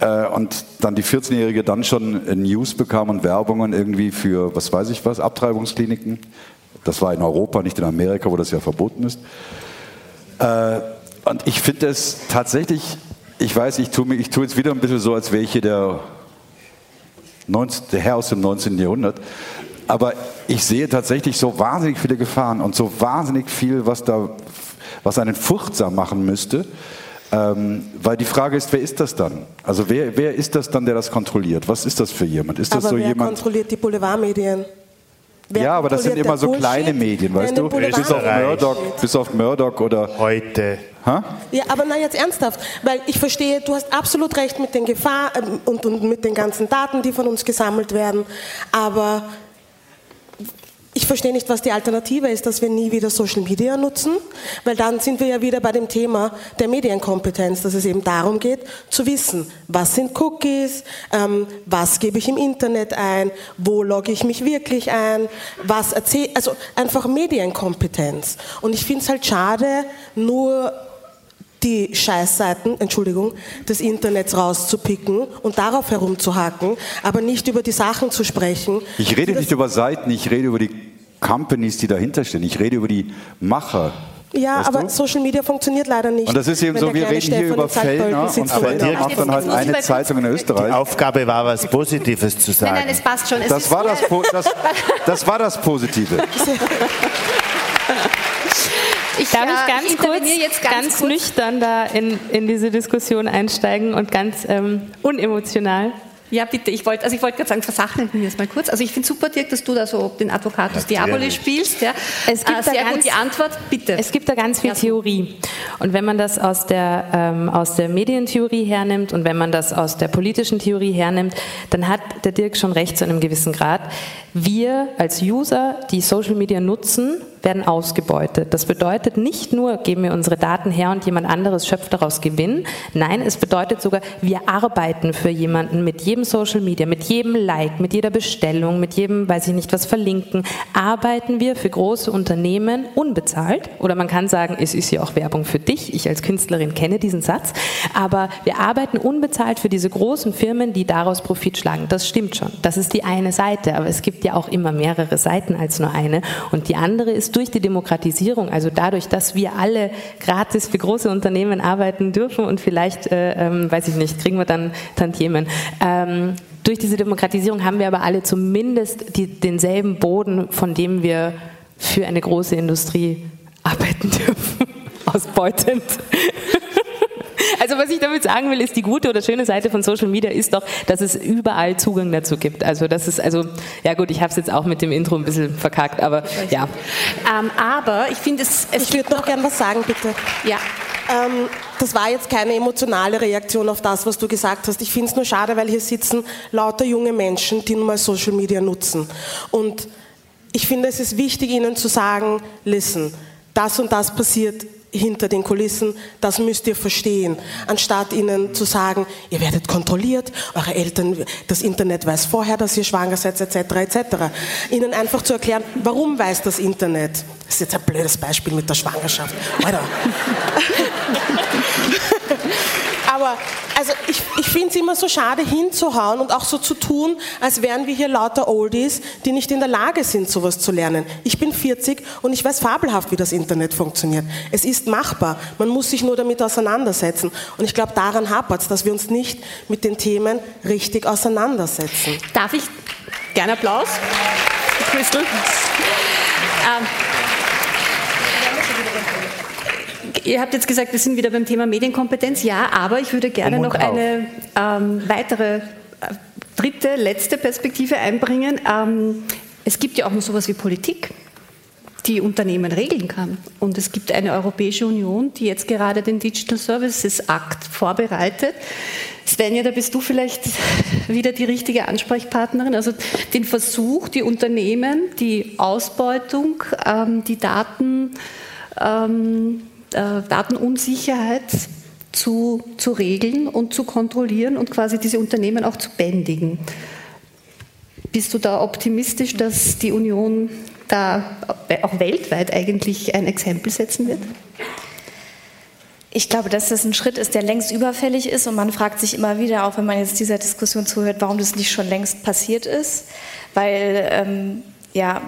äh, und dann die 14-Jährige dann schon News bekam und Werbungen irgendwie für, was weiß ich was, Abtreibungskliniken. Das war in Europa, nicht in Amerika, wo das ja verboten ist. Äh, und ich finde es tatsächlich, ich weiß, ich tue, ich tue jetzt wieder ein bisschen so, als wäre ich hier der, 19, der Herr aus dem 19. Jahrhundert. Aber ich sehe tatsächlich so wahnsinnig viele Gefahren und so wahnsinnig viel, was da, was einen furchtsam machen müsste. Ähm, weil die Frage ist, wer ist das dann? Also wer, wer ist das dann, der das kontrolliert? Was ist das für jemand? Ist das Aber so wer jemand? kontrolliert die Boulevardmedien? Wer ja, aber das sind immer so Bullshit, kleine Medien, weißt du? Bis auf, Murdoch, bis auf Murdoch oder. Heute. Ha? Ja, aber na jetzt ernsthaft, weil ich verstehe, du hast absolut recht mit den Gefahren und, und mit den ganzen Daten, die von uns gesammelt werden, aber ich verstehe nicht, was die Alternative ist, dass wir nie wieder Social Media nutzen, weil dann sind wir ja wieder bei dem Thema der Medienkompetenz, dass es eben darum geht, zu wissen, was sind Cookies, ähm, was gebe ich im Internet ein, wo logge ich mich wirklich ein, was erzähle, also einfach Medienkompetenz. Und ich finde es halt schade, nur die Scheißseiten, Entschuldigung, des Internets rauszupicken und darauf herumzuhacken, aber nicht über die Sachen zu sprechen. Ich rede nicht über Seiten, ich rede über die Companies, die dahinter stehen. Ich rede über die Macher. Ja, weißt aber du? Social Media funktioniert leider nicht. Und das ist eben so, wir reden hier über Fellner und Fellner macht dann halt eine Zeitung in Die Österreich. Aufgabe war, was Positives zu sagen. Nein, nein, es passt schon. Es Das ist war das, das, das war das Positive. Ich Darf äh, ich ganz ich kurz, jetzt ganz ganz, kurz. nüchtern da in, in diese Diskussion einsteigen und ganz ähm, unemotional? Ja, bitte. Ich wollte also ich wollte gerade sagen, versacheln wir es mal kurz. Also ich finde super, Dirk, dass du da so den Advocatus Diaboli spielst. Ja. Es gibt äh, sehr ganz, gut die Antwort, bitte. Es gibt da ganz viel Theorie. Und wenn man das aus der, ähm, aus der Medientheorie hernimmt und wenn man das aus der politischen Theorie hernimmt, dann hat der Dirk schon recht zu einem gewissen Grad. Wir als User, die Social Media nutzen, werden ausgebeutet. Das bedeutet nicht nur, geben wir unsere Daten her und jemand anderes schöpft daraus Gewinn. Nein, es bedeutet sogar, wir arbeiten für jemanden mit jedem Social Media, mit jedem Like, mit jeder Bestellung, mit jedem, weiß ich nicht, was verlinken, arbeiten wir für große Unternehmen unbezahlt. Oder man kann sagen, es ist ja auch Werbung für dich. Ich als Künstlerin kenne diesen Satz. Aber wir arbeiten unbezahlt für diese großen Firmen, die daraus Profit schlagen. Das stimmt schon. Das ist die eine Seite. Aber es gibt ja auch immer mehrere Seiten als nur eine. Und die andere ist durch die Demokratisierung, also dadurch, dass wir alle gratis für große Unternehmen arbeiten dürfen und vielleicht, äh, ähm, weiß ich nicht, kriegen wir dann Tantiemen. Ähm, durch diese Demokratisierung haben wir aber alle zumindest die, denselben Boden, von dem wir für eine große Industrie arbeiten dürfen. Ausbeutend. Also was ich damit sagen will, ist die gute oder schöne Seite von Social Media ist doch, dass es überall Zugang dazu gibt. Also das ist also ja gut, ich habe es jetzt auch mit dem Intro ein bisschen verkackt, aber ja. Ähm, aber ich finde es, es ich würde noch gern was sagen, bitte. Ja. Ähm, das war jetzt keine emotionale Reaktion auf das, was du gesagt hast. Ich finde es nur schade, weil hier sitzen lauter junge Menschen, die nun mal Social Media nutzen. Und ich finde, es ist wichtig, ihnen zu sagen, listen, das und das passiert hinter den Kulissen, das müsst ihr verstehen, anstatt ihnen zu sagen, ihr werdet kontrolliert, eure Eltern, das Internet weiß vorher, dass ihr schwanger seid, etc., etc. Ihnen einfach zu erklären, warum weiß das Internet? Das ist jetzt ein blödes Beispiel mit der Schwangerschaft. Alter. Aber also ich, ich finde es immer so schade hinzuhauen und auch so zu tun, als wären wir hier lauter Oldies, die nicht in der Lage sind, sowas zu lernen. Ich bin 40 und ich weiß fabelhaft, wie das Internet funktioniert. Es ist machbar. Man muss sich nur damit auseinandersetzen. Und ich glaube, daran hapert es, dass wir uns nicht mit den Themen richtig auseinandersetzen. Darf ich gerne Applaus? Crystal. Ähm, Ihr habt jetzt gesagt, wir sind wieder beim Thema Medienkompetenz. Ja, aber ich würde gerne noch eine ähm, weitere, äh, dritte, letzte Perspektive einbringen. Ähm, es gibt ja auch noch sowas wie Politik, die Unternehmen regeln kann. Und es gibt eine Europäische Union, die jetzt gerade den Digital Services Act vorbereitet. Svenja, da bist du vielleicht wieder die richtige Ansprechpartnerin. Also den Versuch, die Unternehmen, die Ausbeutung, ähm, die Daten, ähm, äh, Datenunsicherheit zu, zu regeln und zu kontrollieren und quasi diese Unternehmen auch zu bändigen. Bist du da optimistisch, dass die Union da auch weltweit eigentlich ein Exempel setzen wird? Ich glaube, dass das ein Schritt ist, der längst überfällig ist und man fragt sich immer wieder, auch wenn man jetzt dieser Diskussion zuhört, warum das nicht schon längst passiert ist. Weil ähm, ja,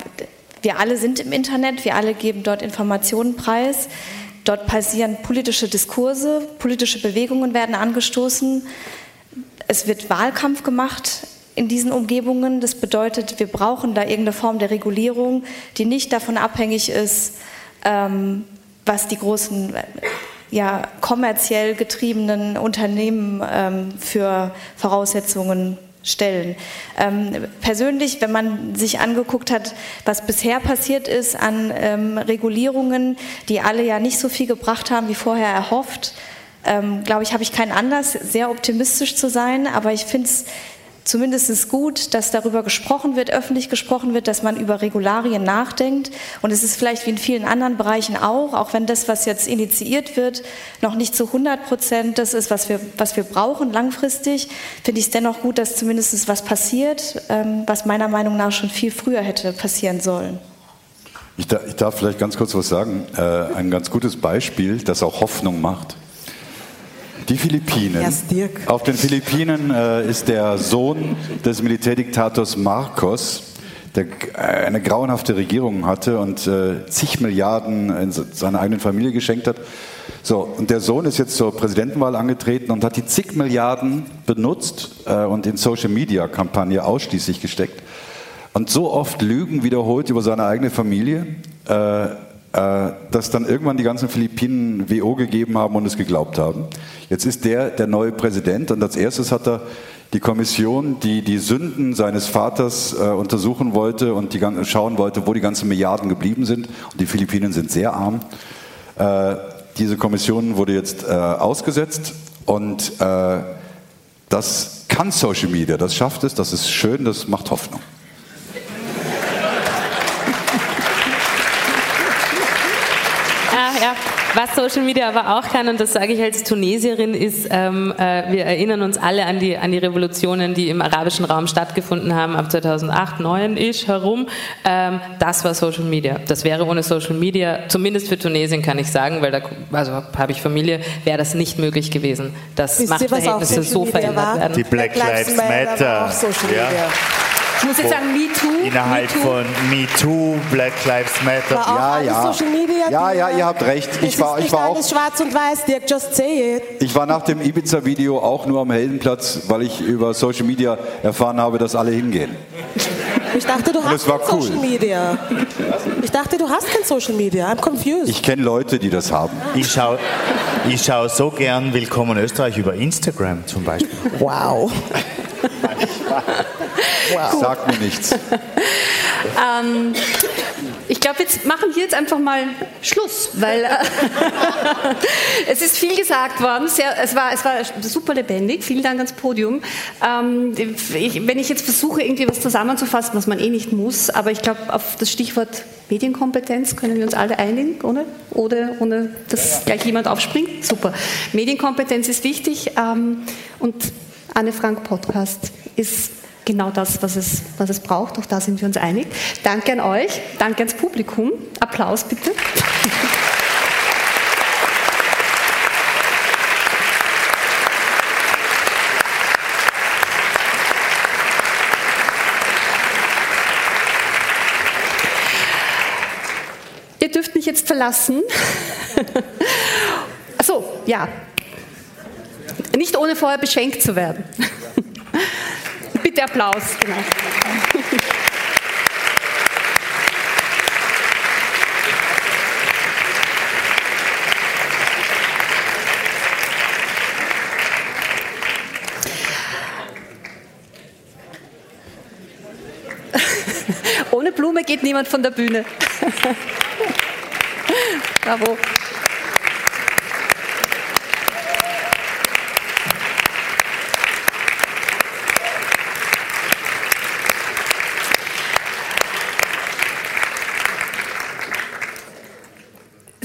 wir alle sind im Internet, wir alle geben dort Informationen preis. Dort passieren politische Diskurse, politische Bewegungen werden angestoßen. Es wird Wahlkampf gemacht in diesen Umgebungen. Das bedeutet, wir brauchen da irgendeine Form der Regulierung, die nicht davon abhängig ist, ähm, was die großen ja, kommerziell getriebenen Unternehmen ähm, für Voraussetzungen stellen. Ähm, persönlich, wenn man sich angeguckt hat, was bisher passiert ist an ähm, Regulierungen, die alle ja nicht so viel gebracht haben wie vorher erhofft, ähm, glaube ich, habe ich keinen Anlass, sehr optimistisch zu sein. Aber ich finde es zumindest gut, dass darüber gesprochen wird, öffentlich gesprochen wird, dass man über Regularien nachdenkt. Und es ist vielleicht wie in vielen anderen Bereichen auch, auch wenn das, was jetzt initiiert wird, noch nicht zu 100 Prozent das ist, was wir, was wir brauchen langfristig, finde ich es dennoch gut, dass zumindest was passiert, ähm, was meiner Meinung nach schon viel früher hätte passieren sollen. Ich darf, ich darf vielleicht ganz kurz was sagen. Äh, ein ganz gutes Beispiel, das auch Hoffnung macht die Philippinen. Auf den Philippinen äh, ist der Sohn des Militärdiktators Marcos, der äh, eine grauenhafte Regierung hatte und äh, zig Milliarden in seiner eigenen Familie geschenkt hat. So, und der Sohn ist jetzt zur Präsidentenwahl angetreten und hat die zig Milliarden benutzt äh, und in Social Media Kampagne ausschließlich gesteckt. Und so oft Lügen wiederholt über seine eigene Familie, äh, dass dann irgendwann die ganzen Philippinen WO gegeben haben und es geglaubt haben. Jetzt ist der der neue Präsident und als erstes hat er die Kommission, die die Sünden seines Vaters äh, untersuchen wollte und die, schauen wollte, wo die ganzen Milliarden geblieben sind. Und die Philippinen sind sehr arm. Äh, diese Kommission wurde jetzt äh, ausgesetzt und äh, das kann Social Media, das schafft es, das ist schön, das macht Hoffnung. Was Social Media aber auch kann, und das sage ich als Tunesierin, ist, ähm, äh, wir erinnern uns alle an die, an die Revolutionen, die im arabischen Raum stattgefunden haben, ab 2008, 2009 ish herum. Ähm, das war Social Media. Das wäre ohne Social Media, zumindest für Tunesien kann ich sagen, weil da also habe ich Familie, wäre das nicht möglich gewesen, dass Wisst Machtverhältnisse so verändert war? werden. Die Black, Black Lives Matter. Matter. Ja. Ich muss jetzt sagen, MeToo. Innerhalb Me von MeToo, Black Lives Matter. War ja, ja. Social Media ja, ja, ihr habt recht. Ich war, ich war auch. schwarz und weiß, Dirk, just say it. Ich war nach dem Ibiza-Video auch nur am Heldenplatz, weil ich über Social Media erfahren habe, dass alle hingehen. Ich dachte, du hast kein cool. Social Media. Ich dachte, du hast kein Social Media. I'm confused. Ich kenne Leute, die das haben. Ich schaue ich schau so gern Willkommen Österreich über Instagram zum Beispiel. Wow. wow. Sag mir nichts. ähm, ich glaube, jetzt machen wir jetzt einfach mal Schluss, weil äh, es ist viel gesagt worden. Sehr, es, war, es war super lebendig. Vielen Dank ans Podium. Ähm, ich, wenn ich jetzt versuche, irgendwie was zusammenzufassen, was man eh nicht muss, aber ich glaube, auf das Stichwort Medienkompetenz können wir uns alle einigen, ohne, ohne, ohne dass gleich jemand aufspringt. Super. Medienkompetenz ist wichtig ähm, und Anne Frank Podcast ist genau das, was es, was es braucht. Auch da sind wir uns einig. Danke an euch, danke ans Publikum. Applaus bitte. Ihr dürft mich jetzt verlassen. Achso, ja. Nicht ohne vorher beschenkt zu werden. Bitte Applaus. Genau. Ohne Blume geht niemand von der Bühne. Bravo.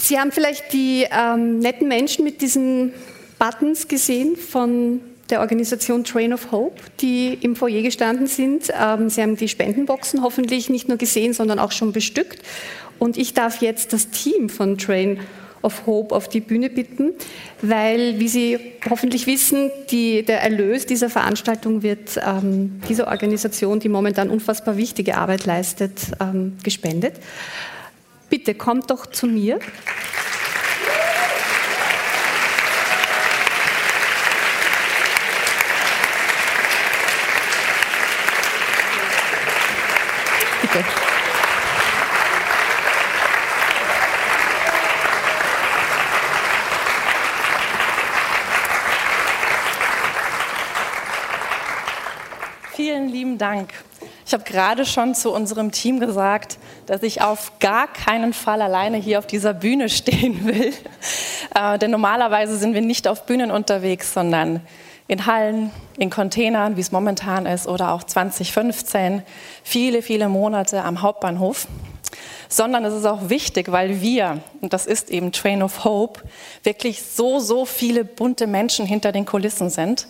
Sie haben vielleicht die ähm, netten Menschen mit diesen Buttons gesehen von der Organisation Train of Hope, die im Foyer gestanden sind. Ähm, Sie haben die Spendenboxen hoffentlich nicht nur gesehen, sondern auch schon bestückt. Und ich darf jetzt das Team von Train of Hope auf die Bühne bitten, weil, wie Sie hoffentlich wissen, die, der Erlös dieser Veranstaltung wird ähm, dieser Organisation, die momentan unfassbar wichtige Arbeit leistet, ähm, gespendet. Bitte kommt doch zu mir. Bitte. Vielen lieben Dank. Ich habe gerade schon zu unserem Team gesagt, dass ich auf gar keinen Fall alleine hier auf dieser Bühne stehen will. Äh, denn normalerweise sind wir nicht auf Bühnen unterwegs, sondern in Hallen, in Containern, wie es momentan ist, oder auch 2015, viele, viele Monate am Hauptbahnhof. Sondern es ist auch wichtig, weil wir, und das ist eben Train of Hope, wirklich so, so viele bunte Menschen hinter den Kulissen sind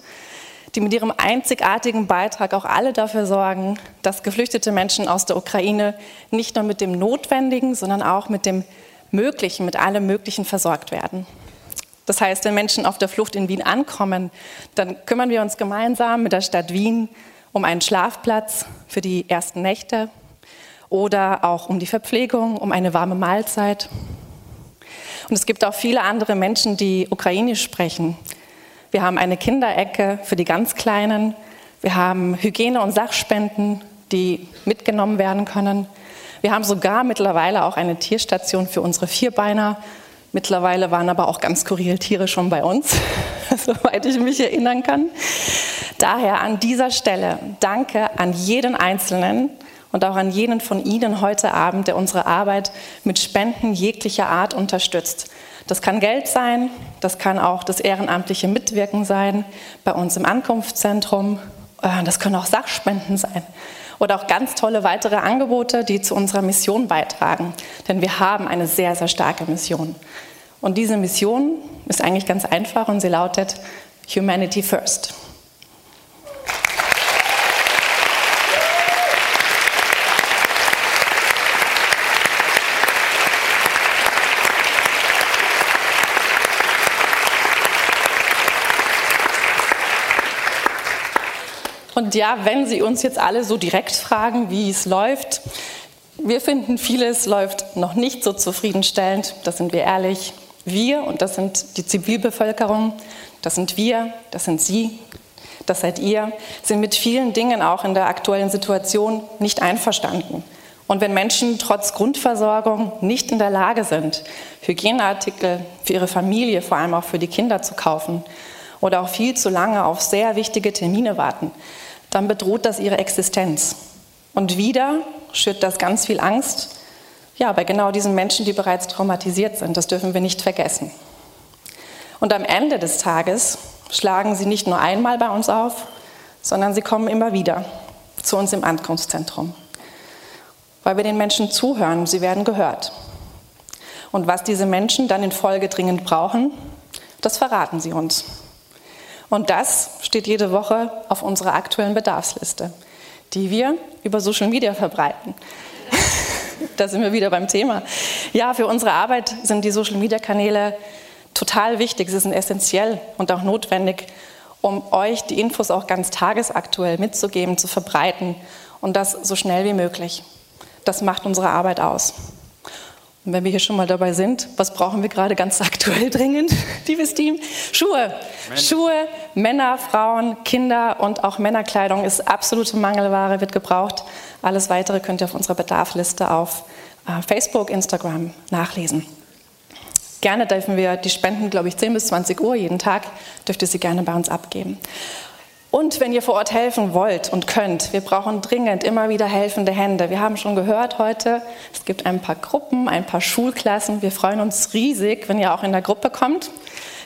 die mit ihrem einzigartigen Beitrag auch alle dafür sorgen, dass geflüchtete Menschen aus der Ukraine nicht nur mit dem Notwendigen, sondern auch mit dem Möglichen, mit allem Möglichen versorgt werden. Das heißt, wenn Menschen auf der Flucht in Wien ankommen, dann kümmern wir uns gemeinsam mit der Stadt Wien um einen Schlafplatz für die ersten Nächte oder auch um die Verpflegung, um eine warme Mahlzeit. Und es gibt auch viele andere Menschen, die Ukrainisch sprechen, wir haben eine Kinderecke für die ganz Kleinen. Wir haben Hygiene- und Sachspenden, die mitgenommen werden können. Wir haben sogar mittlerweile auch eine Tierstation für unsere Vierbeiner. Mittlerweile waren aber auch ganz skurril Tiere schon bei uns, soweit ich mich erinnern kann. Daher an dieser Stelle danke an jeden Einzelnen und auch an jeden von Ihnen heute Abend, der unsere Arbeit mit Spenden jeglicher Art unterstützt. Das kann Geld sein, das kann auch das ehrenamtliche Mitwirken sein bei uns im Ankunftszentrum, äh, das können auch Sachspenden sein oder auch ganz tolle weitere Angebote, die zu unserer Mission beitragen. Denn wir haben eine sehr, sehr starke Mission. Und diese Mission ist eigentlich ganz einfach und sie lautet Humanity First. Und ja, wenn Sie uns jetzt alle so direkt fragen, wie es läuft, wir finden, vieles läuft noch nicht so zufriedenstellend, da sind wir ehrlich. Wir, und das sind die Zivilbevölkerung, das sind wir, das sind Sie, das seid ihr, sind mit vielen Dingen auch in der aktuellen Situation nicht einverstanden. Und wenn Menschen trotz Grundversorgung nicht in der Lage sind, Hygieneartikel für ihre Familie, vor allem auch für die Kinder zu kaufen oder auch viel zu lange auf sehr wichtige Termine warten, dann bedroht das ihre Existenz. Und wieder schürt das ganz viel Angst, ja, bei genau diesen Menschen, die bereits traumatisiert sind. Das dürfen wir nicht vergessen. Und am Ende des Tages schlagen sie nicht nur einmal bei uns auf, sondern sie kommen immer wieder zu uns im Ankunftszentrum. Weil wir den Menschen zuhören, sie werden gehört. Und was diese Menschen dann in Folge dringend brauchen, das verraten sie uns. Und das steht jede Woche auf unserer aktuellen Bedarfsliste, die wir über Social Media verbreiten. da sind wir wieder beim Thema. Ja, für unsere Arbeit sind die Social Media Kanäle total wichtig. Sie sind essentiell und auch notwendig, um euch die Infos auch ganz tagesaktuell mitzugeben, zu verbreiten und das so schnell wie möglich. Das macht unsere Arbeit aus. Und wenn wir hier schon mal dabei sind, was brauchen wir gerade ganz aktuell dringend, liebes Team? Schuhe. Männer. Schuhe, Männer, Frauen, Kinder und auch Männerkleidung ist absolute Mangelware, wird gebraucht. Alles weitere könnt ihr auf unserer Bedarfliste auf äh, Facebook, Instagram nachlesen. Gerne dürfen wir die Spenden, glaube ich, 10 bis 20 Uhr jeden Tag, dürft ihr sie gerne bei uns abgeben. Und wenn ihr vor Ort helfen wollt und könnt, wir brauchen dringend immer wieder helfende Hände. Wir haben schon gehört heute, es gibt ein paar Gruppen, ein paar Schulklassen. Wir freuen uns riesig, wenn ihr auch in der Gruppe kommt.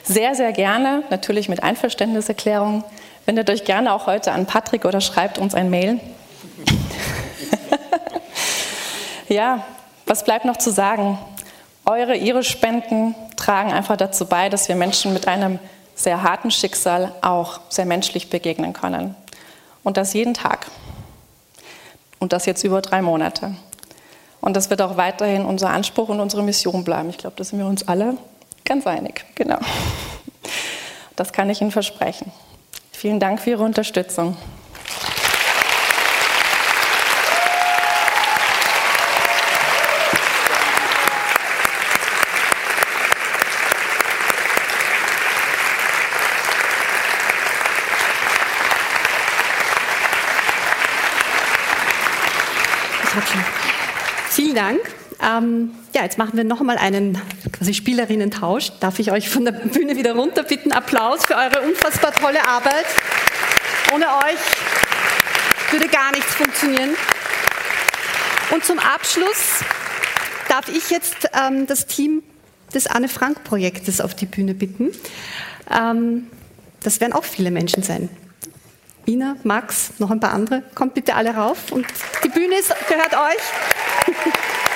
Sehr, sehr gerne, natürlich mit Einverständniserklärung. Wendet euch gerne auch heute an Patrick oder schreibt uns ein Mail. ja, was bleibt noch zu sagen? Eure, ihre Spenden tragen einfach dazu bei, dass wir Menschen mit einem sehr harten Schicksal auch sehr menschlich begegnen können. Und das jeden Tag. Und das jetzt über drei Monate. Und das wird auch weiterhin unser Anspruch und unsere Mission bleiben. Ich glaube, da sind wir uns alle ganz einig. Genau. Das kann ich Ihnen versprechen. Vielen Dank für Ihre Unterstützung. Vielen Dank. Ähm, ja, jetzt machen wir noch einmal einen quasi Spielerinnen-Tausch. Darf ich euch von der Bühne wieder runter bitten? Applaus für eure unfassbar tolle Arbeit. Ohne euch würde gar nichts funktionieren. Und zum Abschluss darf ich jetzt ähm, das Team des Anne-Frank-Projektes auf die Bühne bitten. Ähm, das werden auch viele Menschen sein. Ina, Max, noch ein paar andere. Kommt bitte alle rauf und die Bühne ist, gehört euch.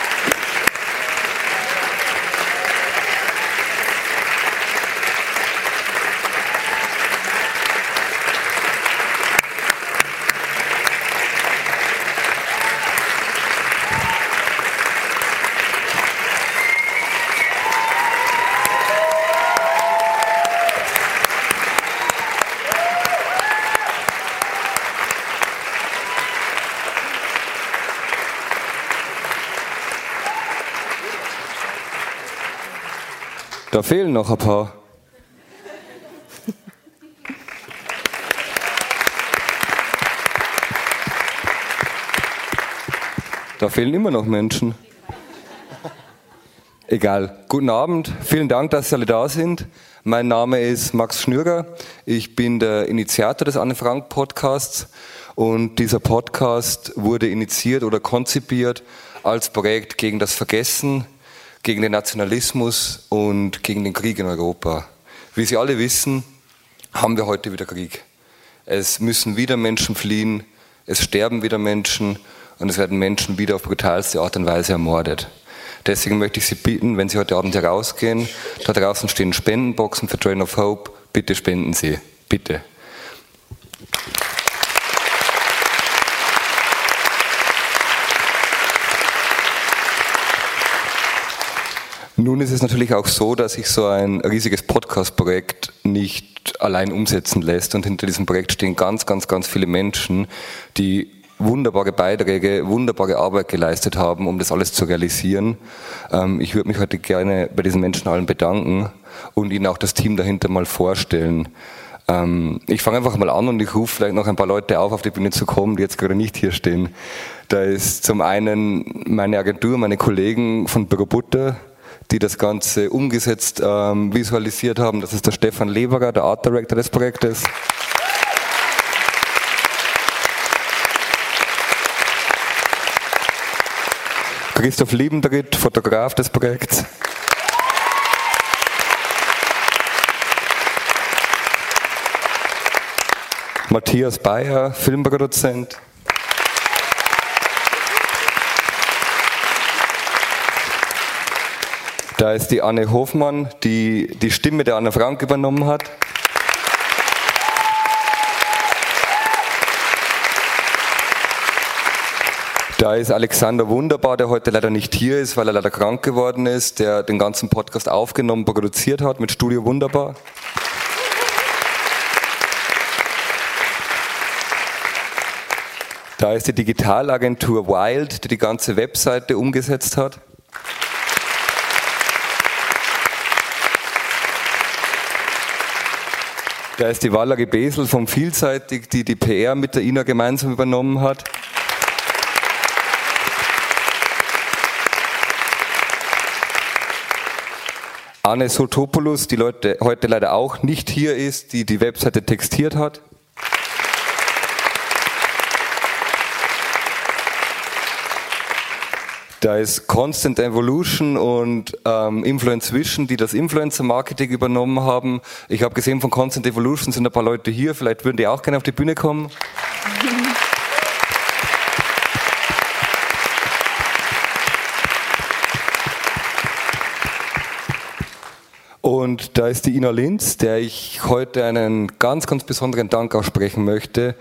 Da fehlen noch ein paar. Da fehlen immer noch Menschen. Egal. Guten Abend. Vielen Dank, dass Sie alle da sind. Mein Name ist Max Schnürger. Ich bin der Initiator des Anne Frank Podcasts und dieser Podcast wurde initiiert oder konzipiert als Projekt gegen das Vergessen, gegen den Nationalismus und gegen den Krieg in Europa. Wie Sie alle wissen, haben wir heute wieder Krieg. Es müssen wieder Menschen fliehen, es sterben wieder Menschen und es werden Menschen wieder auf brutalste Art und Weise ermordet. Deswegen möchte ich Sie bitten, wenn Sie heute Abend herausgehen, da draußen stehen Spendenboxen für Train of Hope, bitte spenden Sie. Bitte. Nun ist es natürlich auch so, dass sich so ein riesiges Podcast-Projekt nicht allein umsetzen lässt und hinter diesem Projekt stehen ganz, ganz, ganz viele Menschen, die wunderbare Beiträge, wunderbare Arbeit geleistet haben, um das alles zu realisieren. Ähm, ich würde mich heute gerne bei diesen Menschen allen bedanken und Ihnen auch das Team dahinter mal vorstellen. Ähm, ich fange einfach mal an und ich rufe vielleicht noch ein paar Leute auf, auf die Bühne zu kommen, die jetzt gerade nicht hier stehen. Da ist zum einen meine Agentur, meine Kollegen von Büro Butter, die das Ganze umgesetzt, ähm, visualisiert haben. Das ist der Stefan Leberer, der Art Director des Projektes. Christoph Liebendritt, Fotograf des Projekts. Matthias Bayer, Filmproduzent. Da ist die Anne Hofmann, die die Stimme der Anne Frank übernommen hat. Da ist Alexander Wunderbar, der heute leider nicht hier ist, weil er leider krank geworden ist, der den ganzen Podcast aufgenommen, produziert hat mit Studio Wunderbar. Da ist die Digitalagentur Wild, die die ganze Webseite umgesetzt hat. Da ist die Valerie Besel vom Vielseitig, die die PR mit der Ina gemeinsam übernommen hat. Anne Sotopoulos, die Leute heute leider auch nicht hier ist, die die Webseite textiert hat. Da ist Constant Evolution und ähm, Influence Vision, die das Influencer Marketing übernommen haben. Ich habe gesehen, von Constant Evolution sind ein paar Leute hier. Vielleicht würden die auch gerne auf die Bühne kommen. Und da ist die Ina Linz, der ich heute einen ganz, ganz besonderen Dank aussprechen möchte.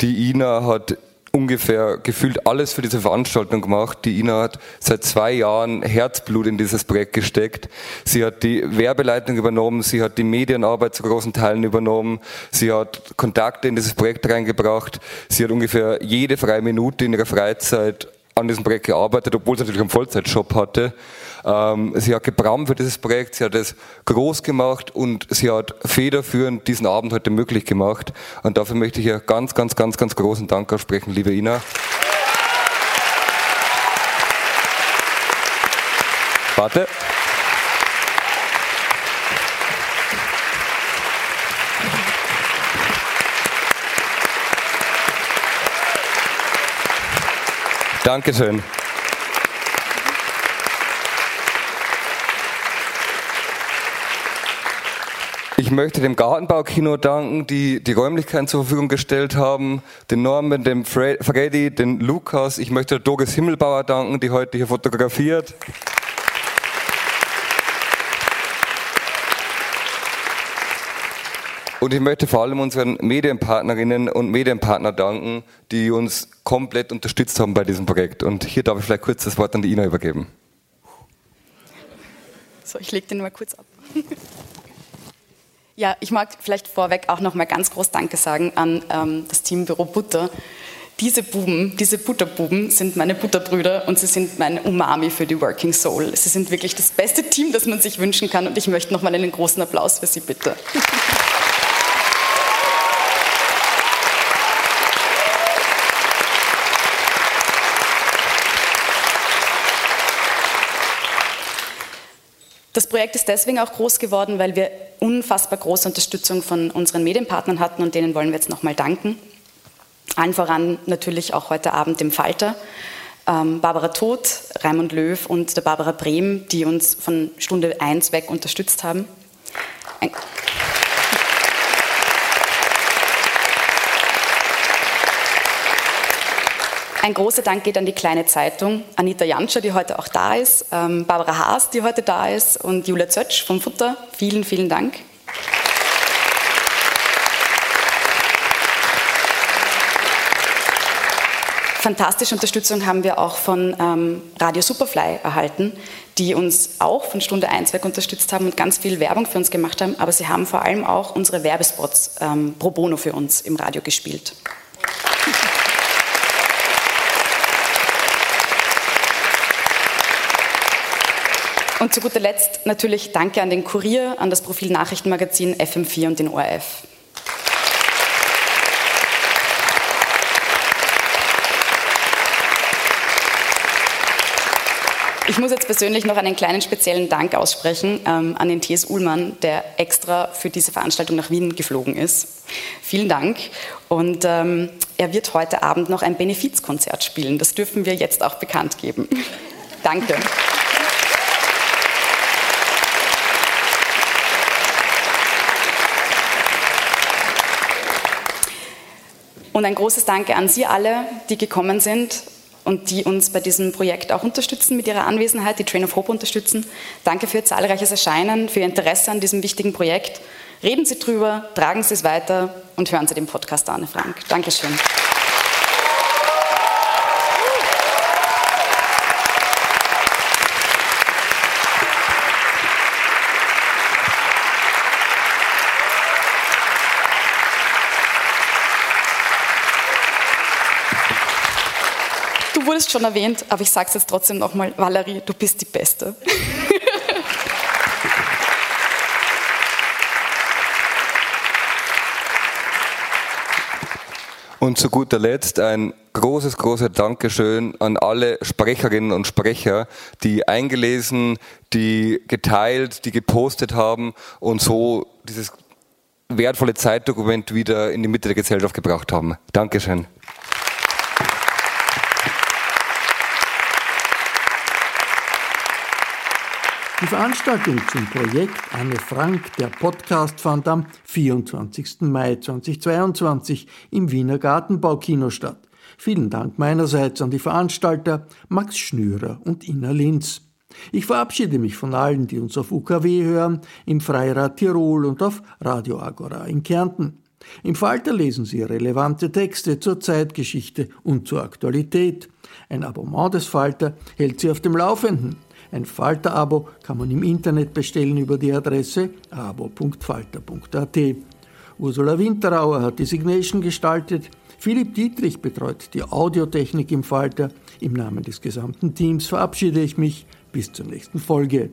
Die Ina hat ungefähr gefühlt alles für diese Veranstaltung gemacht. Die Ina hat seit zwei Jahren Herzblut in dieses Projekt gesteckt. Sie hat die Werbeleitung übernommen, sie hat die Medienarbeit zu großen Teilen übernommen, sie hat Kontakte in dieses Projekt reingebracht, sie hat ungefähr jede freie Minute in ihrer Freizeit an diesem Projekt gearbeitet, obwohl sie natürlich einen Vollzeitjob hatte. Ähm, sie hat gebrannt für dieses Projekt, sie hat es groß gemacht und sie hat federführend diesen Abend heute möglich gemacht. Und dafür möchte ich ihr ganz, ganz, ganz, ganz großen Dank aussprechen, liebe Ina. Warte. Dankeschön. Möchte dem Gartenbaukino danken, die die Räumlichkeiten zur Verfügung gestellt haben, den Norman, dem Freddy, den Lukas. Ich möchte Doris Himmelbauer danken, die heute hier fotografiert. Und ich möchte vor allem unseren Medienpartnerinnen und Medienpartner danken, die uns komplett unterstützt haben bei diesem Projekt. Und hier darf ich vielleicht kurz das Wort an die Ina übergeben. So, ich lege den mal kurz ab. Ja, ich mag vielleicht vorweg auch noch mal ganz groß Danke sagen an ähm, das Team Büro Butter. Diese Buben, diese Butterbuben sind meine Butterbrüder und sie sind mein Umami für die Working Soul. Sie sind wirklich das beste Team, das man sich wünschen kann und ich möchte noch mal einen großen Applaus für sie bitte. Das Projekt ist deswegen auch groß geworden, weil wir unfassbar große Unterstützung von unseren Medienpartnern hatten und denen wollen wir jetzt nochmal danken. Allen voran natürlich auch heute Abend dem Falter, ähm, Barbara Todt, Raimund Löw und der Barbara Brehm, die uns von Stunde 1 weg unterstützt haben. Ein Ein großer Dank geht an die kleine Zeitung, Anita Janscher, die heute auch da ist, ähm, Barbara Haas, die heute da ist und Julia Zötsch vom Futter. Vielen, vielen Dank. Fantastische Unterstützung haben wir auch von ähm, Radio Superfly erhalten, die uns auch von Stunde 1 weg unterstützt haben und ganz viel Werbung für uns gemacht haben, aber sie haben vor allem auch unsere Werbespots ähm, pro bono für uns im Radio gespielt. Und zu guter Letzt natürlich Danke an den Kurier, an das Profil Nachrichtenmagazin FM4 und den ORF. Ich muss jetzt persönlich noch einen kleinen speziellen Dank aussprechen ähm, an den TS Ullmann, der extra für diese Veranstaltung nach Wien geflogen ist. Vielen Dank. Und ähm, er wird heute Abend noch ein Benefizkonzert spielen. Das dürfen wir jetzt auch bekannt geben. Danke. Und ein großes Danke an Sie alle, die gekommen sind und die uns bei diesem Projekt auch unterstützen mit ihrer Anwesenheit, die Train of Hope unterstützen. Danke für Ihr zahlreiches Erscheinen, für Ihr Interesse an diesem wichtigen Projekt. Reden Sie drüber, tragen Sie es weiter und hören Sie den Podcast Anne Frank. Dankeschön. Wurdest schon erwähnt, aber ich sage es jetzt trotzdem nochmal, Valerie, du bist die Beste. Und zu guter Letzt ein großes, großes Dankeschön an alle Sprecherinnen und Sprecher, die eingelesen, die geteilt, die gepostet haben und so dieses wertvolle Zeitdokument wieder in die Mitte der Gesellschaft gebracht haben. Dankeschön. Die Veranstaltung zum Projekt Anne Frank, der Podcast, fand am 24. Mai 2022 im Wiener Gartenbaukino statt. Vielen Dank meinerseits an die Veranstalter Max Schnürer und Ina Linz. Ich verabschiede mich von allen, die uns auf UKW hören, im Freirad Tirol und auf Radio Agora in Kärnten. Im Falter lesen Sie relevante Texte zur Zeitgeschichte und zur Aktualität. Ein Abonnement des Falter hält Sie auf dem Laufenden. Ein Falter-Abo kann man im Internet bestellen über die Adresse abo.falter.at. Ursula Winterauer hat die Signation gestaltet. Philipp Dietrich betreut die Audiotechnik im Falter. Im Namen des gesamten Teams verabschiede ich mich. Bis zur nächsten Folge.